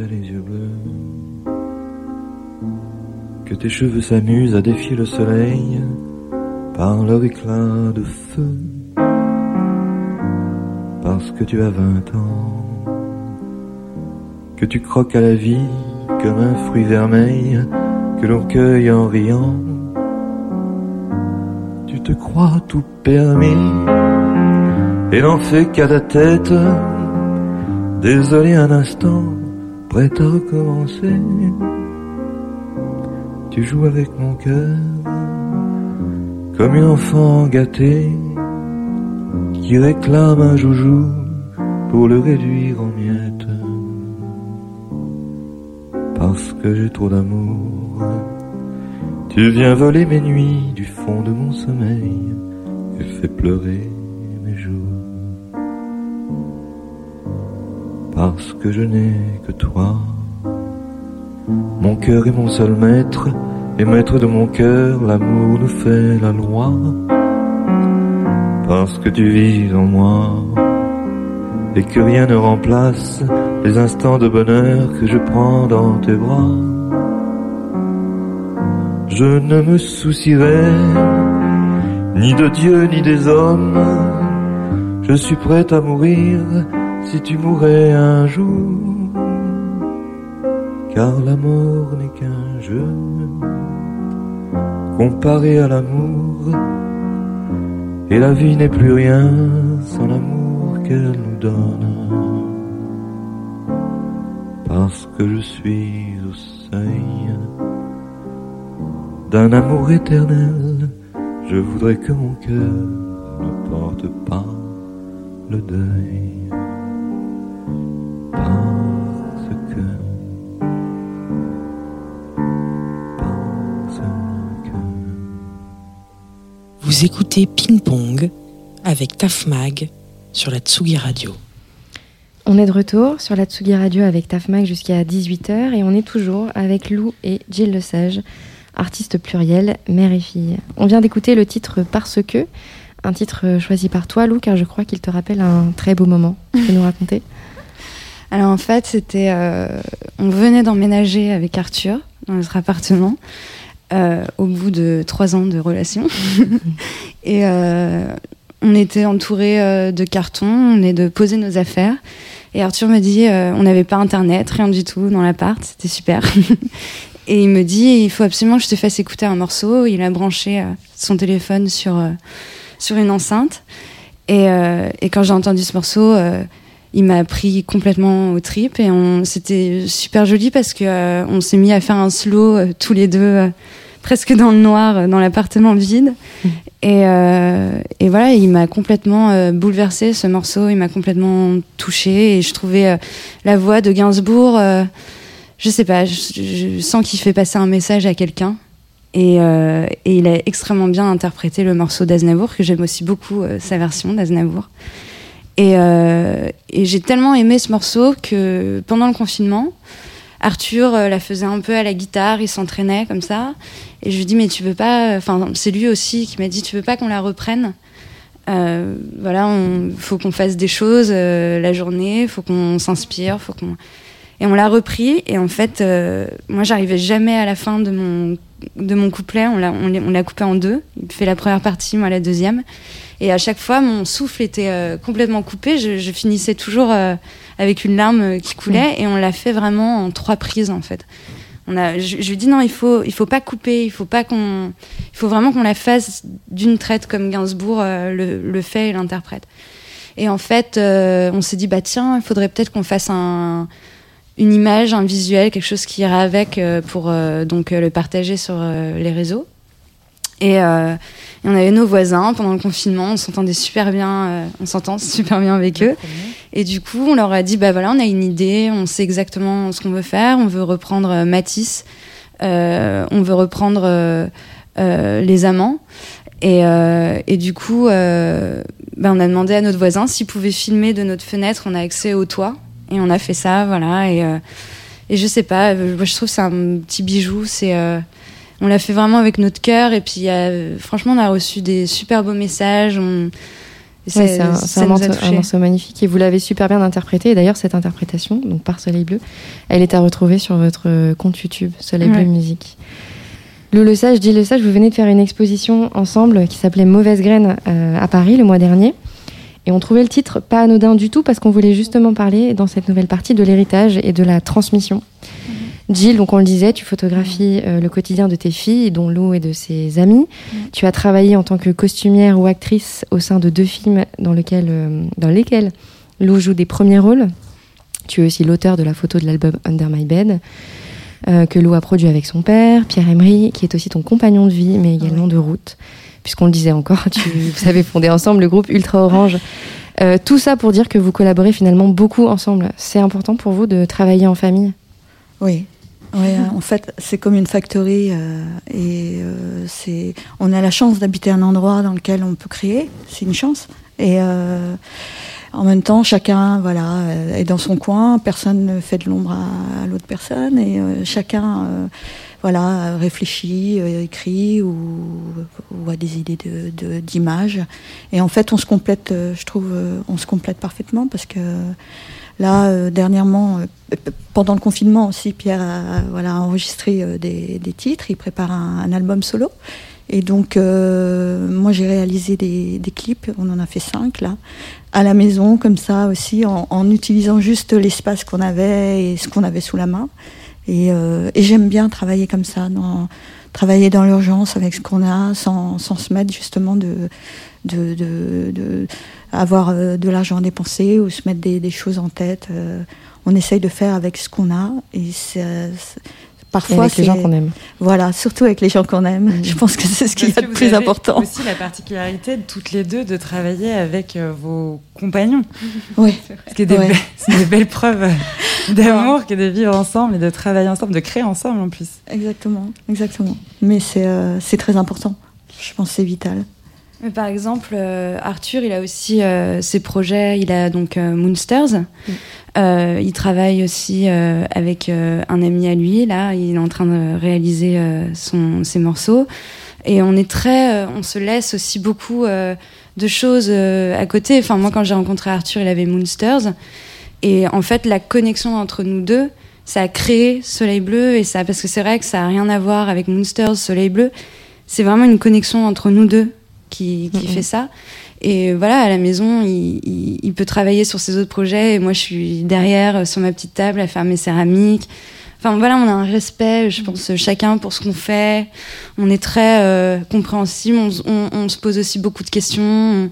Les yeux bleus. Que tes cheveux s'amusent à défier le soleil par leur éclat de feu. Parce que tu as vingt ans. Que tu croques à la vie comme un fruit vermeil que l'on cueille en riant. Tu te crois tout permis et n'en fais qu'à ta tête. Désolé un instant, prêt à recommencer. Tu joues avec mon cœur comme une enfant gâtée qui réclame un joujou pour le réduire en miettes. Parce que j'ai trop d'amour, tu viens voler mes nuits du fond de mon sommeil et fais pleurer mes jours parce que je n'ai que toi. Mon cœur est mon seul maître, et maître de mon cœur, l'amour nous fait la loi. Parce que tu vis en moi, et que rien ne remplace les instants de bonheur que je prends dans tes bras. Je ne me soucierai ni de Dieu ni des hommes, je suis prêt à mourir si tu mourais un jour, car la mort n'est qu'un jeu comparé à l'amour, et la vie n'est plus rien sans l'amour qu'elle nous donne. Parce que je suis au seuil d'un amour éternel, je voudrais que mon cœur ne porte pas le deuil. Vous écoutez Ping Pong avec Tafmag sur la Tsugi Radio. On est de retour sur la Tsugi Radio avec Tafmag jusqu'à 18h et on est toujours avec Lou et Jill Lesage, artistes pluriels, mère et fille. On vient d'écouter le titre Parce que, un titre choisi par toi Lou car je crois qu'il te rappelle un très beau moment. Tu peux nous raconter? Alors en fait, c'était euh, on venait d'emménager avec Arthur dans notre appartement. Euh, au bout de trois ans de relation. et euh, on était entouré euh, de cartons, on est de poser nos affaires. Et Arthur me dit, euh, on n'avait pas internet, rien du tout dans l'appart, c'était super. et il me dit, il faut absolument que je te fasse écouter un morceau. Il a branché son téléphone sur sur une enceinte. Et, et quand j'ai entendu ce morceau, il m'a pris complètement au trip et c'était super joli parce que euh, on s'est mis à faire un slow euh, tous les deux euh, presque dans le noir dans l'appartement vide. Mmh. et, et voilà il m'a complètement bouleversé ce morceau. Il m'a complètement touché et je trouvais la voix de Gainsbourg je sais pas je, je sens qu'il fait passer un message à quelqu'un. Et, et, il a extrêmement bien interprété le morceau d'Aznavour que j'aime aussi beaucoup sa version d'Aznavour et, euh, et j'ai tellement aimé ce morceau que pendant le confinement, Arthur euh, la faisait un peu à la guitare, il s'entraînait comme ça. Et je lui dis mais tu veux pas, enfin c'est lui aussi qui m'a dit tu veux pas qu'on la reprenne? Euh, voilà, il faut qu'on fasse des choses la journée, faut qu'on s'inspire, faut qu'on et on l'a repris et en fait moi j'arrivais jamais à la fin de mon de mon couplet, on l'a on, on l'a coupé en deux. Il fait la première partie, moi la deuxième. Et à chaque fois, mon souffle était euh, complètement coupé. Je, je finissais toujours euh, avec une larme euh, qui coulait. Et on l'a fait vraiment en trois prises, en fait. On a, je, je lui dis non, il faut, il faut pas couper. Il faut pas qu'on, il faut vraiment qu'on la fasse d'une traite comme Gainsbourg le, le fait et l'interprète. Et en fait, euh, on s'est dit, bah tiens, il faudrait peut-être qu'on fasse un, une image, un visuel, quelque chose qui ira avec euh, pour donc le partager sur les réseaux. Et, euh, et on avait nos voisins pendant le confinement, on s'entendait super bien, euh, on s'entend super bien avec eux. Et du coup, on leur a dit, bah voilà, on a une idée, on sait exactement ce qu'on veut faire, on veut reprendre euh, Matisse, euh, on veut reprendre les amants. Et, et du coup, bah, on a demandé à notre voisin s'il pouvait filmer de notre fenêtre, on a accès au toit. Et on a fait ça, voilà. Et, et je sais pas, moi, je trouve que c'est un petit bijou, c'est... on l'a fait vraiment avec notre cœur et puis euh, franchement on a reçu des super beaux messages. On... et Ouais, c'est un, ça c'est un nous a morceau, un touchés. morceau magnifique et vous l'avez super bien interprété. Et d'ailleurs, cette interprétation, donc par Soleil Bleu, elle est à retrouver sur votre euh, compte YouTube, Soleil Ouais. Bleu Musique. Lou Le Sage, dit Le Sage, vous venez de faire une exposition ensemble qui s'appelait Mauvaise Graine euh, à Paris le mois dernier. Et on trouvait le titre pas anodin du tout parce qu'on voulait justement parler dans cette nouvelle partie de l'héritage et de la transmission. Jill, donc on le disait, tu photographies euh, le quotidien de tes filles, dont Lou et de ses amis. Tu as travaillé en tant que costumière ou actrice au sein de deux films dans, lequel, euh, dans lesquels Lou joue des premiers rôles. Tu es aussi l'auteur de la photo de l'album Under My Bed, euh, que Lou a produit avec son père, Pierre Emery, qui est aussi ton compagnon de vie, mais également de route. Puisqu'on le disait encore, tu, vous avez fondé ensemble le groupe Ultra Orange. Euh, tout ça pour dire que vous collaborez finalement beaucoup ensemble. C'est important pour vous de travailler en famille? Oui. Ouais, euh, en fait, c'est comme une factory euh, et euh, c'est. On a la chance d'habiter un endroit dans lequel on peut créer. C'est une chance. Et euh, en même temps, chacun, voilà, euh, est dans son coin. Personne ne fait de l'ombre à, l'autre personne et euh, chacun, euh, voilà, réfléchit, écrit ou, ou a des idées de d'images. et en fait, on se complète. je trouve, on se complète parfaitement parce que. Là, euh, dernièrement, euh, pendant le confinement aussi, Pierre a, enregistré euh, des, titres. Il prépare un, album solo. Et donc, moi, j'ai réalisé des, clips. On en a fait cinq, là, à la maison, comme ça aussi, en, utilisant juste l'espace qu'on avait et ce qu'on avait sous la main. Et, j'aime bien travailler comme ça, travailler dans l'urgence avec ce qu'on a, sans, se mettre justement de avoir euh, de l'argent à dépenser ou se mettre des, des choses en tête. euh, on essaye de faire avec ce qu'on a et c'est, c'est- et parfois avec les gens qu'on aime. Voilà, surtout avec les gens qu'on aime. Mhm. Je pense que c'est ce qu'il y a Parce de que vous plus avez important. aussi la particularité de toutes les deux de travailler avec euh, vos compagnons. Oui, Ce qui est des, Ouais. be- c'est des belles preuves d'amour que de vivre ensemble et de travailler ensemble, de créer ensemble en plus. exactement, exactement. Mais c'est euh, c'est très important. Je pense que c'est vital. Mais par exemple, euh, Arthur, il a aussi euh, ses projets. Il a donc euh, Moonsters. Euh, il travaille aussi euh, avec euh, un ami à lui. Là, il est en train de réaliser euh, son, ses morceaux. Et on est très, euh, on se laisse aussi beaucoup euh, de choses euh, à côté. Enfin, moi, quand j'ai rencontré Arthur, il avait Moonsters. Et en fait, la connexion entre nous deux, ça a créé Soleil Bleu. Et ça, parce que c'est vrai que ça a rien à voir avec Moonsters, Soleil Bleu. C'est vraiment une connexion entre nous deux qui, qui fait ça. Et voilà, à la maison, il, il- il peut travailler sur ses autres projets et moi, je suis derrière euh, sur ma petite table à faire mes céramiques. Enfin voilà, on a un respect, je pense, chacun pour ce qu'on fait. On est très euh, compréhensible, on, s- on- on se pose aussi beaucoup de questions,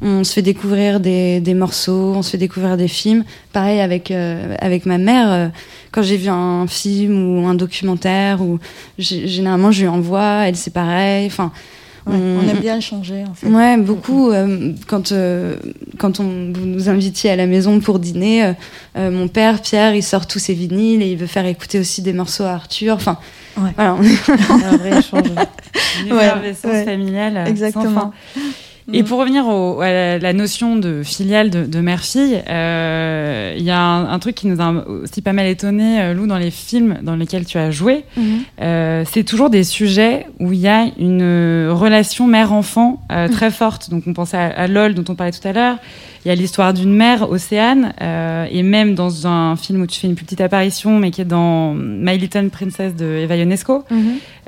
on, on se fait découvrir des, des morceaux, on se fait découvrir des films. Pareil avec, euh, avec ma mère, euh, quand j'ai vu un film ou un documentaire, ou généralement je lui envoie, elle c'est pareil. Enfin, Ouais, on aime bien échanger, en fait. Ouais, beaucoup. euh, quand euh, quand on vous nous invitiez à la maison pour dîner, euh, euh, mon père Pierre, il sort tous ses vinyles et il veut faire écouter aussi des morceaux à Arthur. Enfin, Ouais. voilà. on est- Un vrai échange. Une Ouais, familiale sans fin. Et Mm. pour revenir au- à la, notion de filiale de, de mère-fille, euh, il y a un, un truc qui nous a aussi pas mal étonné, euh, Lou, dans les films dans lesquels tu as joué. Euh, c'est toujours des sujets où il y a une relation mère-enfant euh, très forte. Donc on pensait à, à LOL dont on parlait tout à l'heure. Il y a l'histoire d'une mère, Océane, euh, et même dans un film où tu fais une plus petite apparition, mais qui est dans My Little Princess de Eva Ionesco.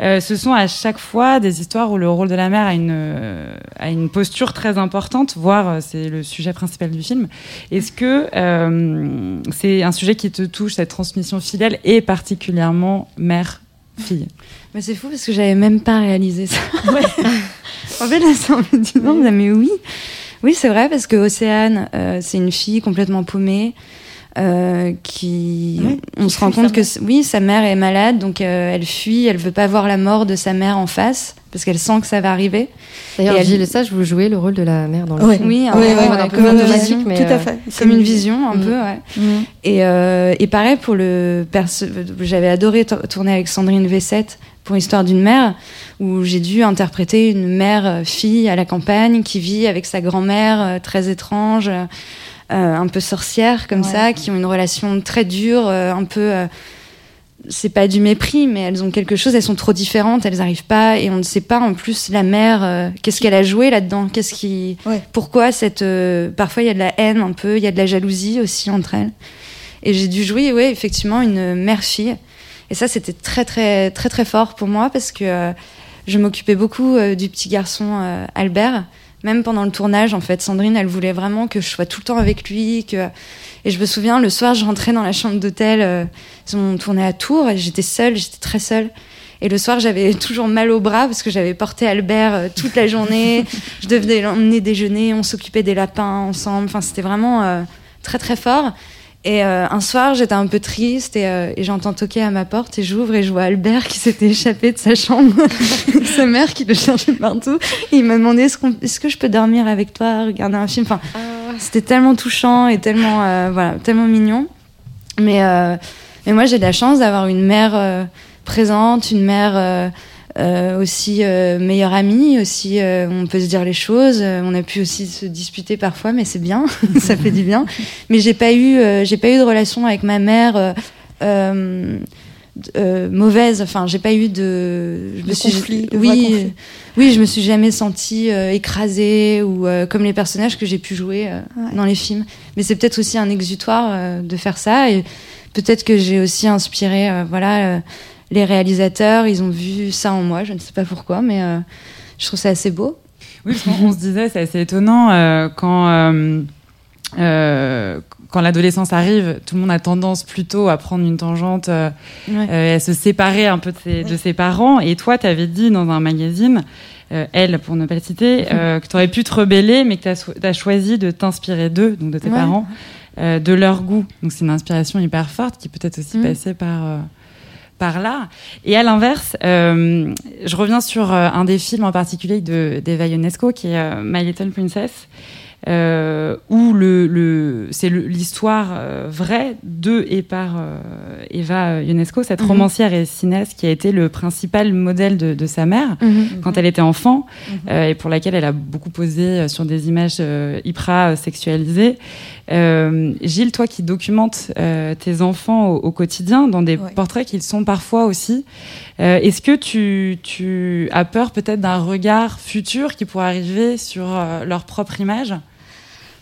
Euh, ce sont à chaque fois des histoires où le rôle de la mère a une, euh, a une posture très importante, voire euh, c'est le sujet principal du film. Est-ce que euh, c'est un sujet qui te touche, cette transmission filiale, et particulièrement mère-fille Mais c'est fou parce que j'avais même pas réalisé ça. en fait, là, en me disant, mais oui. Oui, c'est vrai, parce que Océane, euh, c'est une fille complètement paumée. Euh, qui Oui, on se rend compte que oui sa mère est malade donc euh, elle fuit elle veut pas voir la mort de sa mère en face parce qu'elle sent que ça va arriver D'ailleurs, Et elle- Gilles Le Sage, vous jouez le rôle de la mère dans le Ouais. film. oui, Oui, un- oui, ouais, un peu comme une vision, mais, tout euh, à fait. comme une vision un Mm. peu ouais. Mm. Et, euh, et pareil pour le perso- j'avais adoré to- tourner avec Sandrine V7 pour Histoire d'une mère, où j'ai dû interpréter une mère fille à la campagne qui vit avec sa grand-mère très étrange, un peu sorcière comme Ouais. ça, qui ont une relation très dure, euh, un peu. euh, c'est pas du mépris, mais elles ont quelque chose, elles sont trop différentes, elles arrivent pas, et on ne sait pas en plus la mère, euh, qu'est-ce qu'elle a joué là-dedans, qu'est-ce qui, Ouais. pourquoi cette, euh, parfois il y a de la haine un peu, il y a de la jalousie aussi entre elles. Et j'ai dû jouer, ouais, effectivement, une mère-fille. Et ça, c'était très, très, très, très fort pour moi parce que euh, je m'occupais beaucoup euh, du petit garçon euh, Albert. Même pendant le tournage, en fait, Sandrine, elle voulait vraiment que je sois tout le temps avec lui. Que... Et je me souviens, le soir, je rentrais dans la chambre d'hôtel. euh, ils ont tourné à Tours et j'étais seule, j'étais très seule. Et le soir, j'avais toujours mal au bras parce que j'avais porté Albert euh, toute la journée. je devais l'emmener déjeuner, on s'occupait des lapins ensemble. Enfin, c'était vraiment euh, très, très fort. Et euh, un soir, j'étais un peu triste et, euh, et j'entends toquer à ma porte et j'ouvre et je vois Albert qui s'était échappé de sa chambre, sa mère qui le cherchait partout. Et il m'a demandé est-ce, qu'on- est-ce que je peux dormir avec toi, regarder un film? Enfin, c'était tellement touchant et tellement, euh, voilà, tellement mignon. Mais, euh, mais moi, j'ai de la chance d'avoir une mère euh, présente, une mère euh, aussi euh, meilleure amie, aussi euh, on peut se dire les choses. Euh, on a pu aussi se disputer parfois, mais c'est bien, ça fait du bien. Mais j'ai pas eu, euh, j'ai pas eu de relation avec ma mère. euh, mauvaise enfin j'ai pas eu de je De conflit, de oui conflit. oui je me suis jamais sentie euh, écrasée ou euh, comme les personnages que j'ai pu jouer euh, Ouais. dans les films mais c'est peut-être aussi un exutoire euh, de faire ça et peut-être que j'ai aussi inspiré euh, voilà euh, les réalisateurs ils ont vu ça en moi je ne sais pas pourquoi mais euh, je trouve ça assez beau Oui, parce qu'on on se disait, c'est assez étonnant euh, quand, euh, quand l'adolescence arrive, tout le monde a tendance plutôt à prendre une tangente Ouais. et à se séparer un peu de ses, de ses parents. Et toi, tu avais dit dans un magazine, elle, pour ne pas le citer, que tu aurais pu te rebeller, mais que tu as, choisi de t'inspirer d'eux, donc de tes Ouais. parents, de leur goût. Donc c'est une inspiration hyper forte qui peut-être aussi Mm. passée par. Par là. Et à l'inverse, euh, je reviens sur euh, un des films en particulier de d'Eva Ionesco, qui est euh, My Little Princess, euh, où le, le, c'est l'histoire euh, vraie de et par Eva Ionesco, cette Mhm. romancière et cinéaste qui a été le principal modèle de, de sa mère Mhm. quand elle était enfant Mhm. et pour laquelle elle a beaucoup posé sur des images hyper sexualisées. Euh, Gilles, toi qui documentes euh, tes enfants au, au quotidien dans des Ouais. portraits qu'ils sont parfois aussi, euh, est-ce que tu, tu as peur peut-être d'un regard futur qui pourrait arriver sur leur propre image?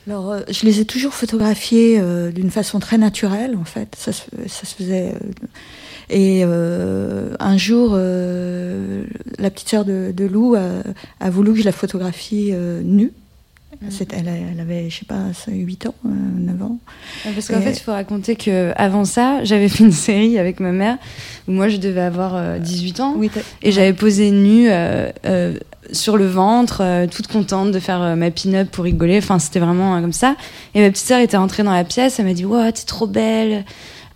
Alors, je les ai toujours photographiés euh, d'une façon très naturelle, en fait. Ça se, ça se faisait. euh, et euh, un jour, la petite sœur de, de Lou a, a voulu que je la photographie nue. C'était- Elle, avait, je sais pas, 8 ans, euh, 9 ans. Parce qu'en Et- fait, il faut raconter que avant ça, j'avais fait une série avec ma mère où moi je devais avoir euh, 18 ans Oui, t'as- et j'avais posé nue euh, euh, sur le ventre, euh, toute contente de faire euh, ma pin-up pour rigoler. Enfin, c'était vraiment euh, comme ça. Et ma petite sœur était entrée dans la pièce, elle m'a dit "Wow, t'es trop belle."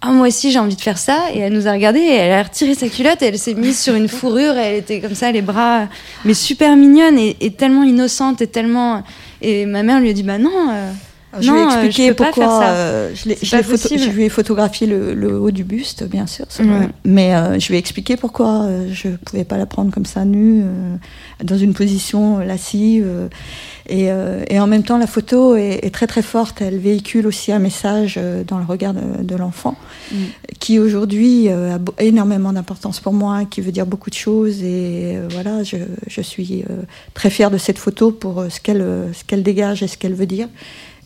Ah, moi aussi, j'ai envie de faire ça. Et elle nous a regardé et elle a retiré sa culotte et elle s'est mise sur une fourrure et elle était comme ça, les bras, mais super mignonne et, et tellement innocente et tellement. Et ma mère lui a dit Bah non. Euh, Je Non, lui ai euh, je pas pourquoi euh, je, photo- lui ai photographié le, le haut du buste, bien sûr. vrai. Mais euh, je lui ai expliqué pourquoi euh, je pouvais pas la prendre comme ça nue, dans une position lascive. et, et en même temps, la photo est, est très très forte. Elle véhicule aussi un message dans le regard de, de l'enfant, Mm. qui aujourd'hui a énormément d'importance pour moi, qui veut dire beaucoup de choses. Et voilà, je, je suis très fière de cette photo pour ce qu'elle ce qu'elle dégage et ce qu'elle veut dire.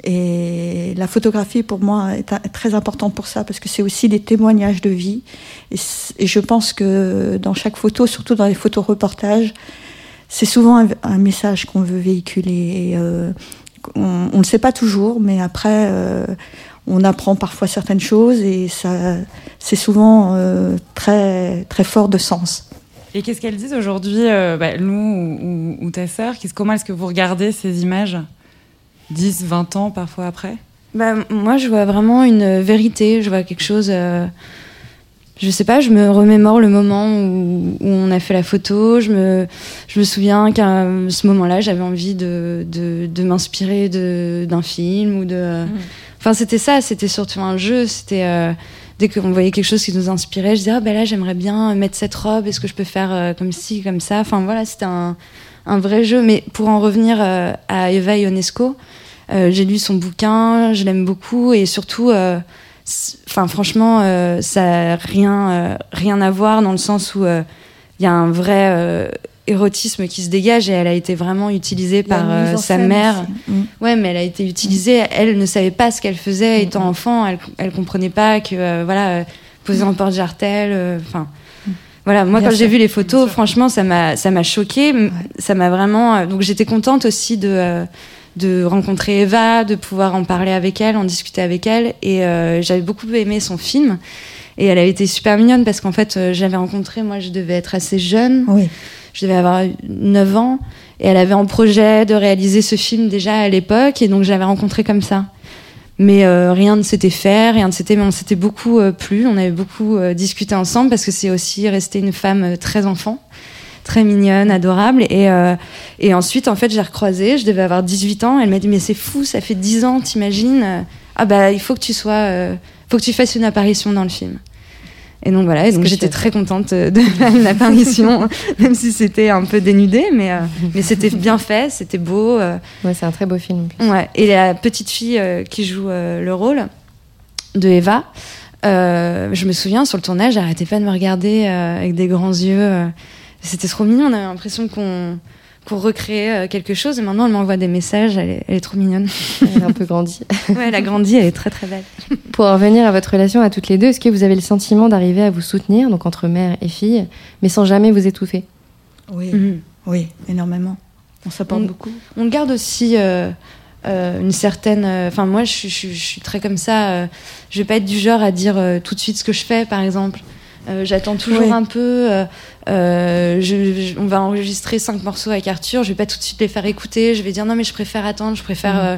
Et la photographie, pour moi, est très importante pour ça, parce que c'est aussi des témoignages de vie. Et, je pense que dans chaque photo, surtout dans les photos reportages, c'est souvent un, message qu'on veut véhiculer. Euh, on ne le sait pas toujours, mais après, euh, on apprend parfois certaines choses et c'est souvent euh, très, très fort de sens. Et qu'est-ce qu'elles disent aujourd'hui, bah, Lou ou, ou- ou ta sœur? Comment est-ce que vous regardez ces images? 10, 20 ans parfois après? Bah, moi, je vois vraiment une vérité. Je vois quelque chose. euh, je sais pas, je me remémore le moment où, où on a fait la photo. Je me, je me souviens qu'à ce moment-là, j'avais envie de, de, de m'inspirer d'un film ou de. Enfin, c'était ça. C'était surtout un jeu. C'était. euh, Dès qu'on voyait quelque chose qui nous inspirait, je disais, ah ben là, j'aimerais bien mettre cette robe, est-ce que je peux faire euh, comme ci, comme ça? Enfin voilà, c'était un, un vrai jeu. Mais pour en revenir euh, à Eva Ionesco, euh, j'ai lu son bouquin, je l'aime beaucoup et surtout, euh, enfin franchement, euh, ça a rien, euh, rien à voir dans le sens où euh, il y a un vrai euh, érotisme qui se dégage et elle a été vraiment utilisée par euh, sa mère. aussi. Mm. Ouais, mais elle a été utilisée. Elle ne savait pas ce qu'elle faisait étant enfant. Elle, elle comprenait pas que euh, voilà, euh, poser en porte-jartel. euh, Enfin, voilà. Moi, Bien quand j'ai vu les photos, franchement, ça m'a ça m'a choqué. Ça m'a vraiment. euh, donc, j'étais contente aussi de euh, de rencontrer Eva, de pouvoir en parler avec elle, en discuter avec elle. Et euh, j'avais beaucoup aimé son film. Et elle a été super mignonne parce qu'en fait, euh, j'avais rencontré, moi, je devais être assez jeune. Oui. Je devais avoir 9 ans. Et elle avait en projet de réaliser ce film déjà à l'époque. Et donc, je l'avais rencontré comme ça. Mais euh, rien ne s'était fait, rien ne s'était. Mais on s'était beaucoup plu. On avait beaucoup discuté ensemble parce que c'est aussi resté une femme très enfant, très mignonne, adorable. Et, euh, et ensuite, en fait, j'ai recroisé. Je devais avoir 18 ans. Elle m'a dit Mais c'est fou, ça fait 10 ans, t'imagines? Ah, bah, il faut que tu sois. euh, faut que tu fasses une apparition dans le film. Et donc voilà, et donc j'étais très contente euh, de faire une apparition, même si c'était un peu dénudé, mais, euh, mais c'était bien fait, c'était beau. euh, Ouais, c'est un très beau film. Ouais, et la petite fille euh, qui joue le rôle de Eva, je me souviens sur le tournage, elle arrêtait pas de me regarder avec des grands yeux. C'était trop mignon, on avait l'impression qu'on qu'on recréait euh, quelque chose. Et maintenant, elle m'envoie des messages, elle est, elle est trop mignonne. Elle a un peu grandi. Ouais, elle a grandi, elle est très très belle. Pour en revenir à votre relation à toutes les deux, est-ce que vous avez le sentiment d'arriver à vous soutenir, donc entre mère et fille, mais sans jamais vous étouffer? Oui, Mhm. oui, énormément. On s'apporte beaucoup. On garde aussi euh, euh, une certaine. Enfin, moi, je, suis- je suis- je suis très comme ça. euh, je vais pas être du genre à dire euh, tout de suite ce que je fais, par exemple. Euh, J'attends toujours Oui. un peu. Euh, je- je- on va enregistrer cinq morceaux avec Arthur. Je vais pas tout de suite les faire écouter. Je vais dire non, mais je préfère attendre. Je préfère. Mhm. euh,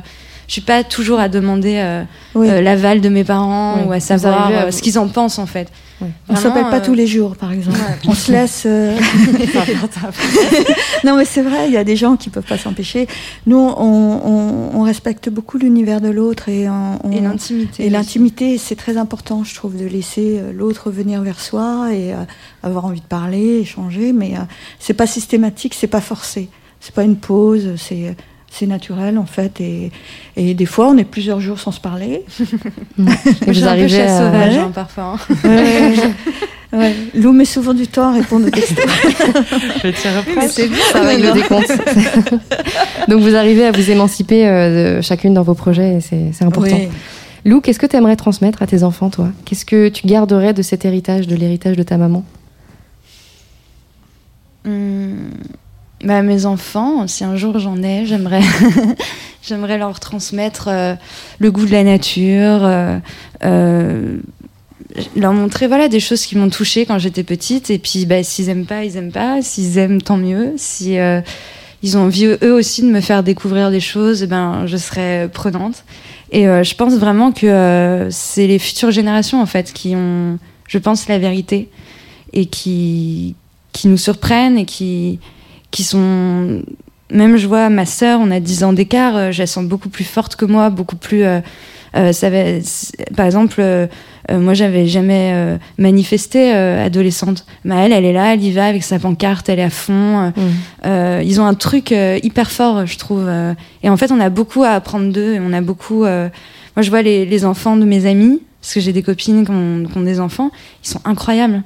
je suis pas toujours à demander euh, Oui. l'aval de mes parents Oui. ou à savoir à ce qu'ils en pensent en fait. Ouais. on Vraiment, s'appelle pas euh, tous les jours, par exemple. On se laisse. euh, non, mais c'est vrai, il y a des gens qui peuvent pas s'empêcher. Nous, on, on- on respecte beaucoup l'univers de l'autre et, on- Et l'intimité. Et l'intimité, c'est très important, je trouve, de laisser euh, l'autre venir vers soi et euh, avoir envie de parler, échanger. Mais c'est pas systématique, c'est pas forcé. C'est pas une pause, c'est c'est naturel en fait. Et, et des fois, on est plusieurs jours sans se parler. Et vous suis un peu arrivez à- sauvage hein, parfois. hein. Ouais, ouais. Lou met souvent du temps à répondre aux questions. Je vais reprendre. C'est bien, ça règle le décompte. Donc vous arrivez à vous émanciper euh, de chacune dans vos projets et c'est important. Oui. Lou, qu'est-ce que tu aimerais transmettre à tes enfants, toi? Qu'est-ce que tu garderais de cet héritage, de l'héritage de ta maman? Hum, bah, mes enfants, si un jour j'en ai, j'aimerais, j'aimerais leur transmettre euh, le goût de la nature, euh, euh, leur montrer voilà des choses qui m'ont touchée quand j'étais petite. Et puis, bah, s'ils aiment pas, ils aiment pas. S'ils aiment, tant mieux. Si ils ont envie eux aussi de me faire découvrir des choses, ben, je serai prenante. Et je pense vraiment que c'est les futures générations en fait qui ont, je pense, la vérité et qui qui nous surprennent et qui qui sont même je vois ma sœur on a 10 ans d'écart euh, je la sens beaucoup plus forte que moi beaucoup plus euh, euh, ça va, par exemple euh, euh, moi j'avais jamais euh, manifesté euh, adolescente mais elle elle est là elle y va avec sa pancarte elle est à fond euh, ils ont un truc euh, hyper fort, je trouve. euh, et en fait, on a beaucoup à apprendre d'eux. Et on a beaucoup. euh, moi, je vois les, les enfants de mes amis, parce que j'ai des copines qui ont, qui ont des enfants. Ils sont incroyables.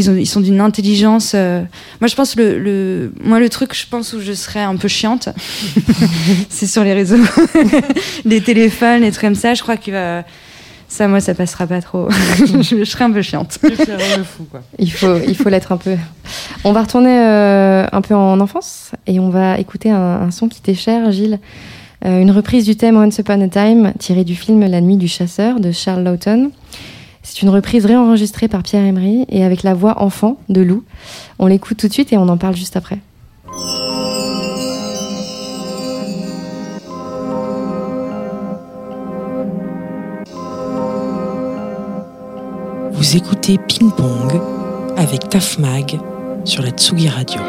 Ils, ont, ils sont d'une intelligence. euh, Moi, je pense le, le, moi le truc, je pense où je serais un peu chiante, c'est sur les réseaux, les téléphones, les trucs comme ça. Je crois que euh, ça, moi, ça passera pas trop. je, je serais un peu chiante. Fou, quoi. Il faut, il faut l'être un peu. On va retourner euh, un peu en enfance et on va écouter un, un son qui t'est cher, Gilles. Euh, une reprise du thème Once Upon a Time, tiré du film La Nuit du Chasseur de Charles Lawton. C'est une reprise réenregistrée par Pierre Emery et avec la voix enfant de Lou. On l'écoute tout de suite et on en parle juste après. Vous écoutez Ping Pong avec Taf Mag sur la Tsugi Radio.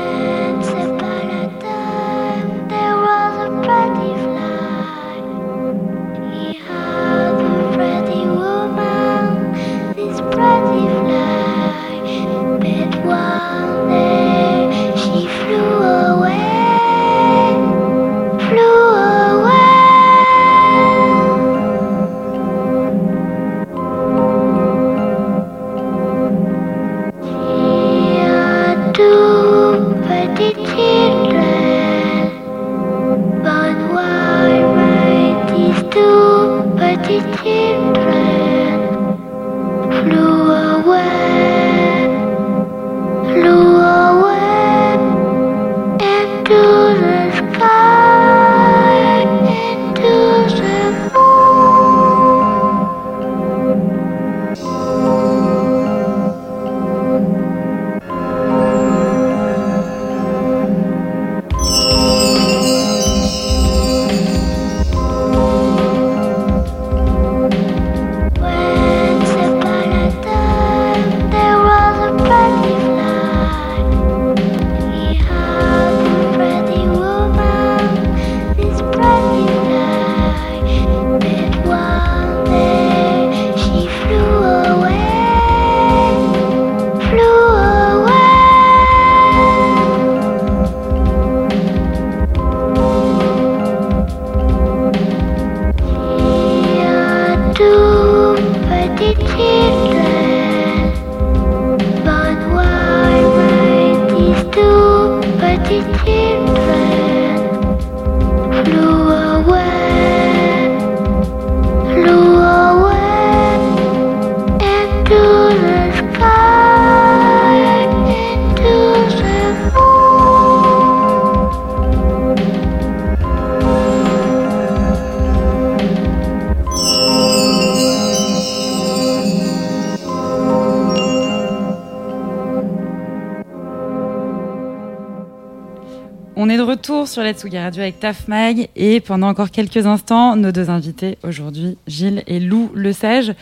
La Tsugi Radio avec Taf Mag et pendant encore quelques instants, nos deux invités aujourd'hui, Gilles et Lou Le Sage.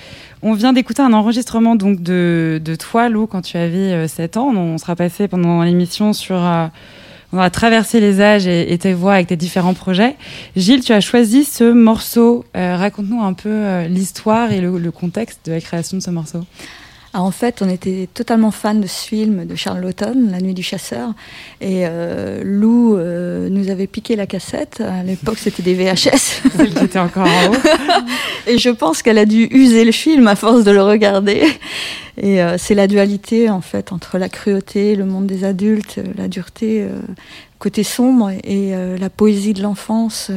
On vient d'écouter un enregistrement donc de, de toi, Lou, quand tu avais euh, 7 ans. On sera passé pendant l'émission sur. euh, on va traverser les âges et, et tes voix avec tes différents projets. Gilles, tu as choisi ce morceau. Euh, Raconte-nous un peu euh, l'histoire et le, le contexte de la création de ce morceau. Ah, en fait, on était totalement fans de ce film de Charles Laughton, La Nuit du Chasseur. Et euh, Lou euh, nous avait piqué la cassette. À l'époque, c'était des VHS. Celle qui était encore en haut. Et je pense qu'elle a dû user le film à force de le regarder. Et euh, c'est la dualité, en fait, entre la cruauté, le monde des adultes, euh, la dureté, euh, côté sombre, et euh, la poésie de l'enfance,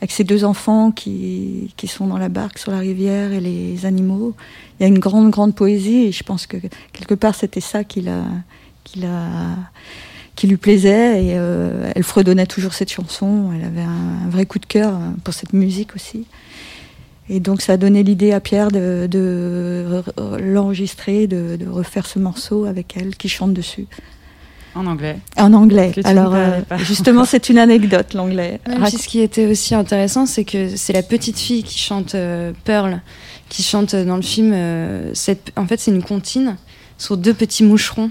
avec ces deux enfants qui, sont dans la barque sur la rivière et les animaux. Il y a une grande, grande poésie, et je pense que quelque part, c'était ça qui lui plaisait et elle fredonnait toujours cette chanson. Elle avait un, vrai coup de cœur pour cette musique aussi. Et donc ça a donné l'idée à Pierre de, de re- l'enregistrer, de, de refaire ce morceau avec elle qui chante dessus. En anglais. En anglais. Que tu ne Alors euh, pas. justement c'est une anecdote l'anglais. Ce qui était aussi intéressant, c'est que c'est la petite fille qui chante euh, Pearl, qui chante dans le film. euh, cette, en fait, c'est une comptine sur deux petits moucherons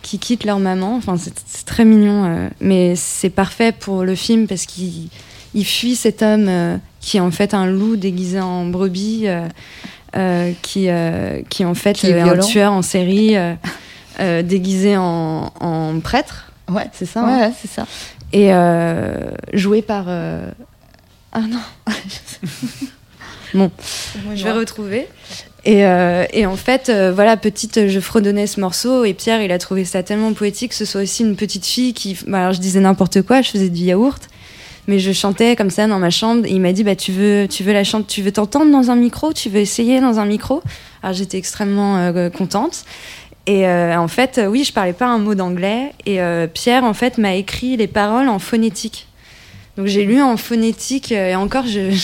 qui quittent leur maman. Enfin, c'est c'est très mignon, euh, mais c'est parfait pour le film parce qu'il il fuit cet homme euh, qui est en fait un loup déguisé en brebis, euh, euh, qui, qui en fait Qui est un tueur en série, déguisé en, en prêtre. Ouais. C'est ça. Ouais, hein ouais, c'est ça. et joué par. Ah non. bon, je vais retrouver. Et, euh, et en fait, euh, voilà, petite, je fredonnais ce morceau et Pierre, il a trouvé ça tellement poétique que ce soit aussi une petite fille qui. bah, alors, je disais n'importe quoi, je faisais du yaourt, mais je chantais comme ça dans ma chambre il m'a dit bah, tu, veux, tu veux la chanter, tu veux t'entendre dans un micro, tu veux essayer dans un micro? Alors, j'étais extrêmement euh, contente. Et euh, en fait, euh, oui, je parlais pas un mot d'anglais. Et Pierre, en fait, m'a écrit les paroles en phonétique. Donc j'ai lu en phonétique et encore, je, je,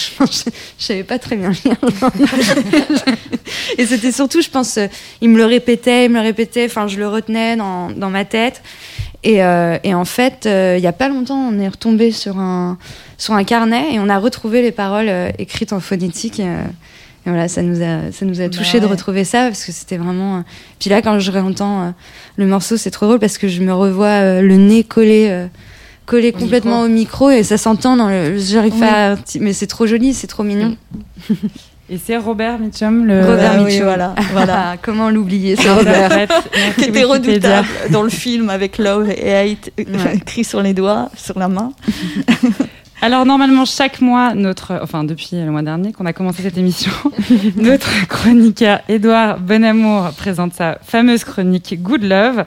je savais pas très bien lire. et c'était surtout, je pense, il me le répétait, il me le répétait. Enfin, je le retenais dans, dans ma tête. Et, euh, et en fait, euh, il y a pas longtemps, on est retombé sur un sur un carnet et on a retrouvé les paroles euh, écrites en phonétique. euh, Et voilà, ça nous a, ça nous a touché Bah de ouais. retrouver ça parce que c'était vraiment. euh, Puis là, quand je réentends euh, le morceau, c'est trop drôle parce que je me revois euh, le nez collé, euh, collé Au complètement au micro et ça s'entend dans le. J'arrive Oui. pas. à- Mais c'est trop joli, c'est trop mignon. Et c'est Robert Mitchum, le Robert oui, Mitchum. voilà, voilà. Ah, comment l'oublier, ce Robert qui était redoutable dans le film avec Love et Hate euh, Ouais. écrit sur les doigts, sur la main. Alors normalement chaque mois, notre, enfin depuis le mois dernier qu'on a commencé cette émission, notre chroniqueur Édouard Bonamour présente sa fameuse chronique Good Love.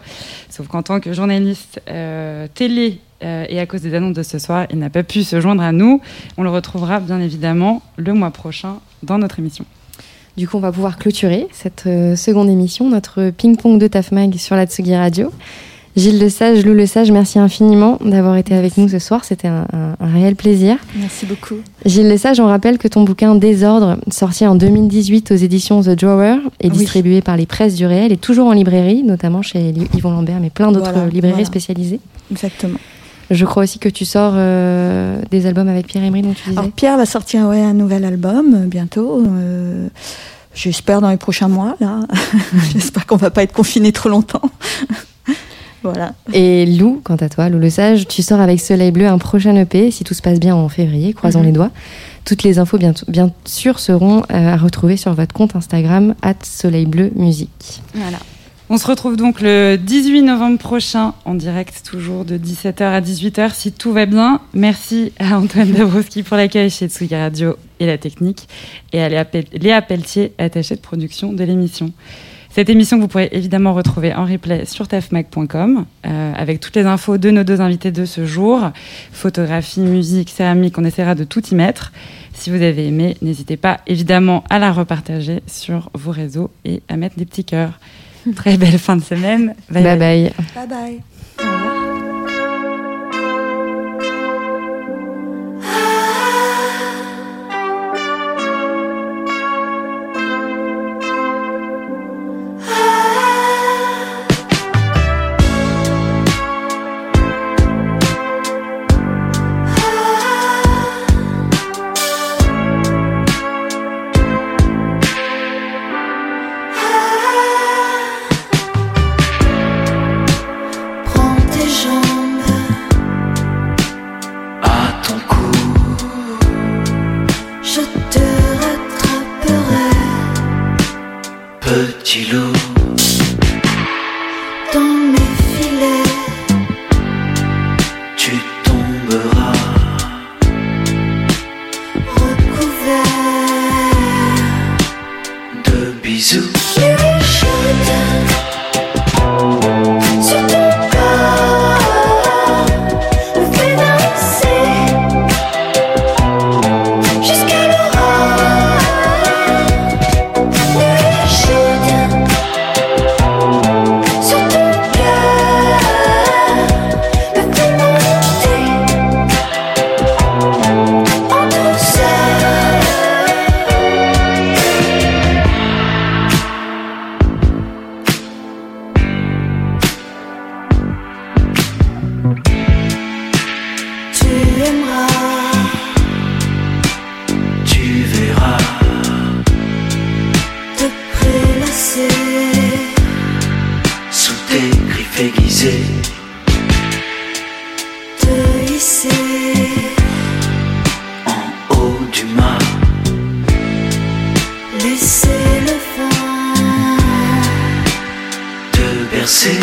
Sauf qu'en tant que journaliste euh, télé euh, et à cause des annonces de ce soir, il n'a pas pu se joindre à nous. On le retrouvera bien évidemment le mois prochain dans notre émission. Du coup, on va pouvoir clôturer cette euh, seconde émission, notre ping-pong de Tafmag sur la Tsugi Radio. Gilles Le Sage, Lou Le Sage, merci infiniment d'avoir été avec nous ce soir. C'était un, un- un réel plaisir. Merci beaucoup. Gilles Le Sage, on rappelle que ton bouquin Désordre, sorti en 2018 aux éditions The Drawer, est Oui. distribué par les presses du réel et toujours en librairie, notamment chez Yvon Lambert, mais plein d'autres Voilà, librairies voilà. spécialisées. Exactement. Je crois aussi que tu sors euh, des albums avec Pierre Emery, dont tu disais. Alors Pierre va sortir ouais, un nouvel album euh, bientôt. euh, J'espère dans les prochains mois. Là, j'espère qu'on va pas être confiné trop longtemps. voilà. Et Lou, quant à toi, Lou Le Sage, tu sors avec Soleil Bleu un prochain EP, si tout se passe bien en février, croisons Mhm. les doigts. Toutes les infos, bien, bien sûr, seront euh, à retrouver sur votre compte Instagram, at Soleil Bleu Musique. Voilà. On se retrouve donc le 18 novembre prochain en direct, toujours de 17h à 18h si tout va bien. Merci à Antoine Dabrowski pour l'accueil chez Tsugi Radio et la technique et à Léa, Pel- Léa Pelletier, attachée de production de l'émission. Cette émission vous pourrez évidemment retrouver en replay sur tafmac.com euh, avec toutes les infos de nos deux invités de ce jour. Photographie, musique, céramique, on essaiera de tout y mettre. Si vous avez aimé, n'hésitez pas évidemment à la repartager sur vos réseaux et à mettre des petits cœurs. Très belle fin de semaine. Bye bye. Bye bye. Prends bercer.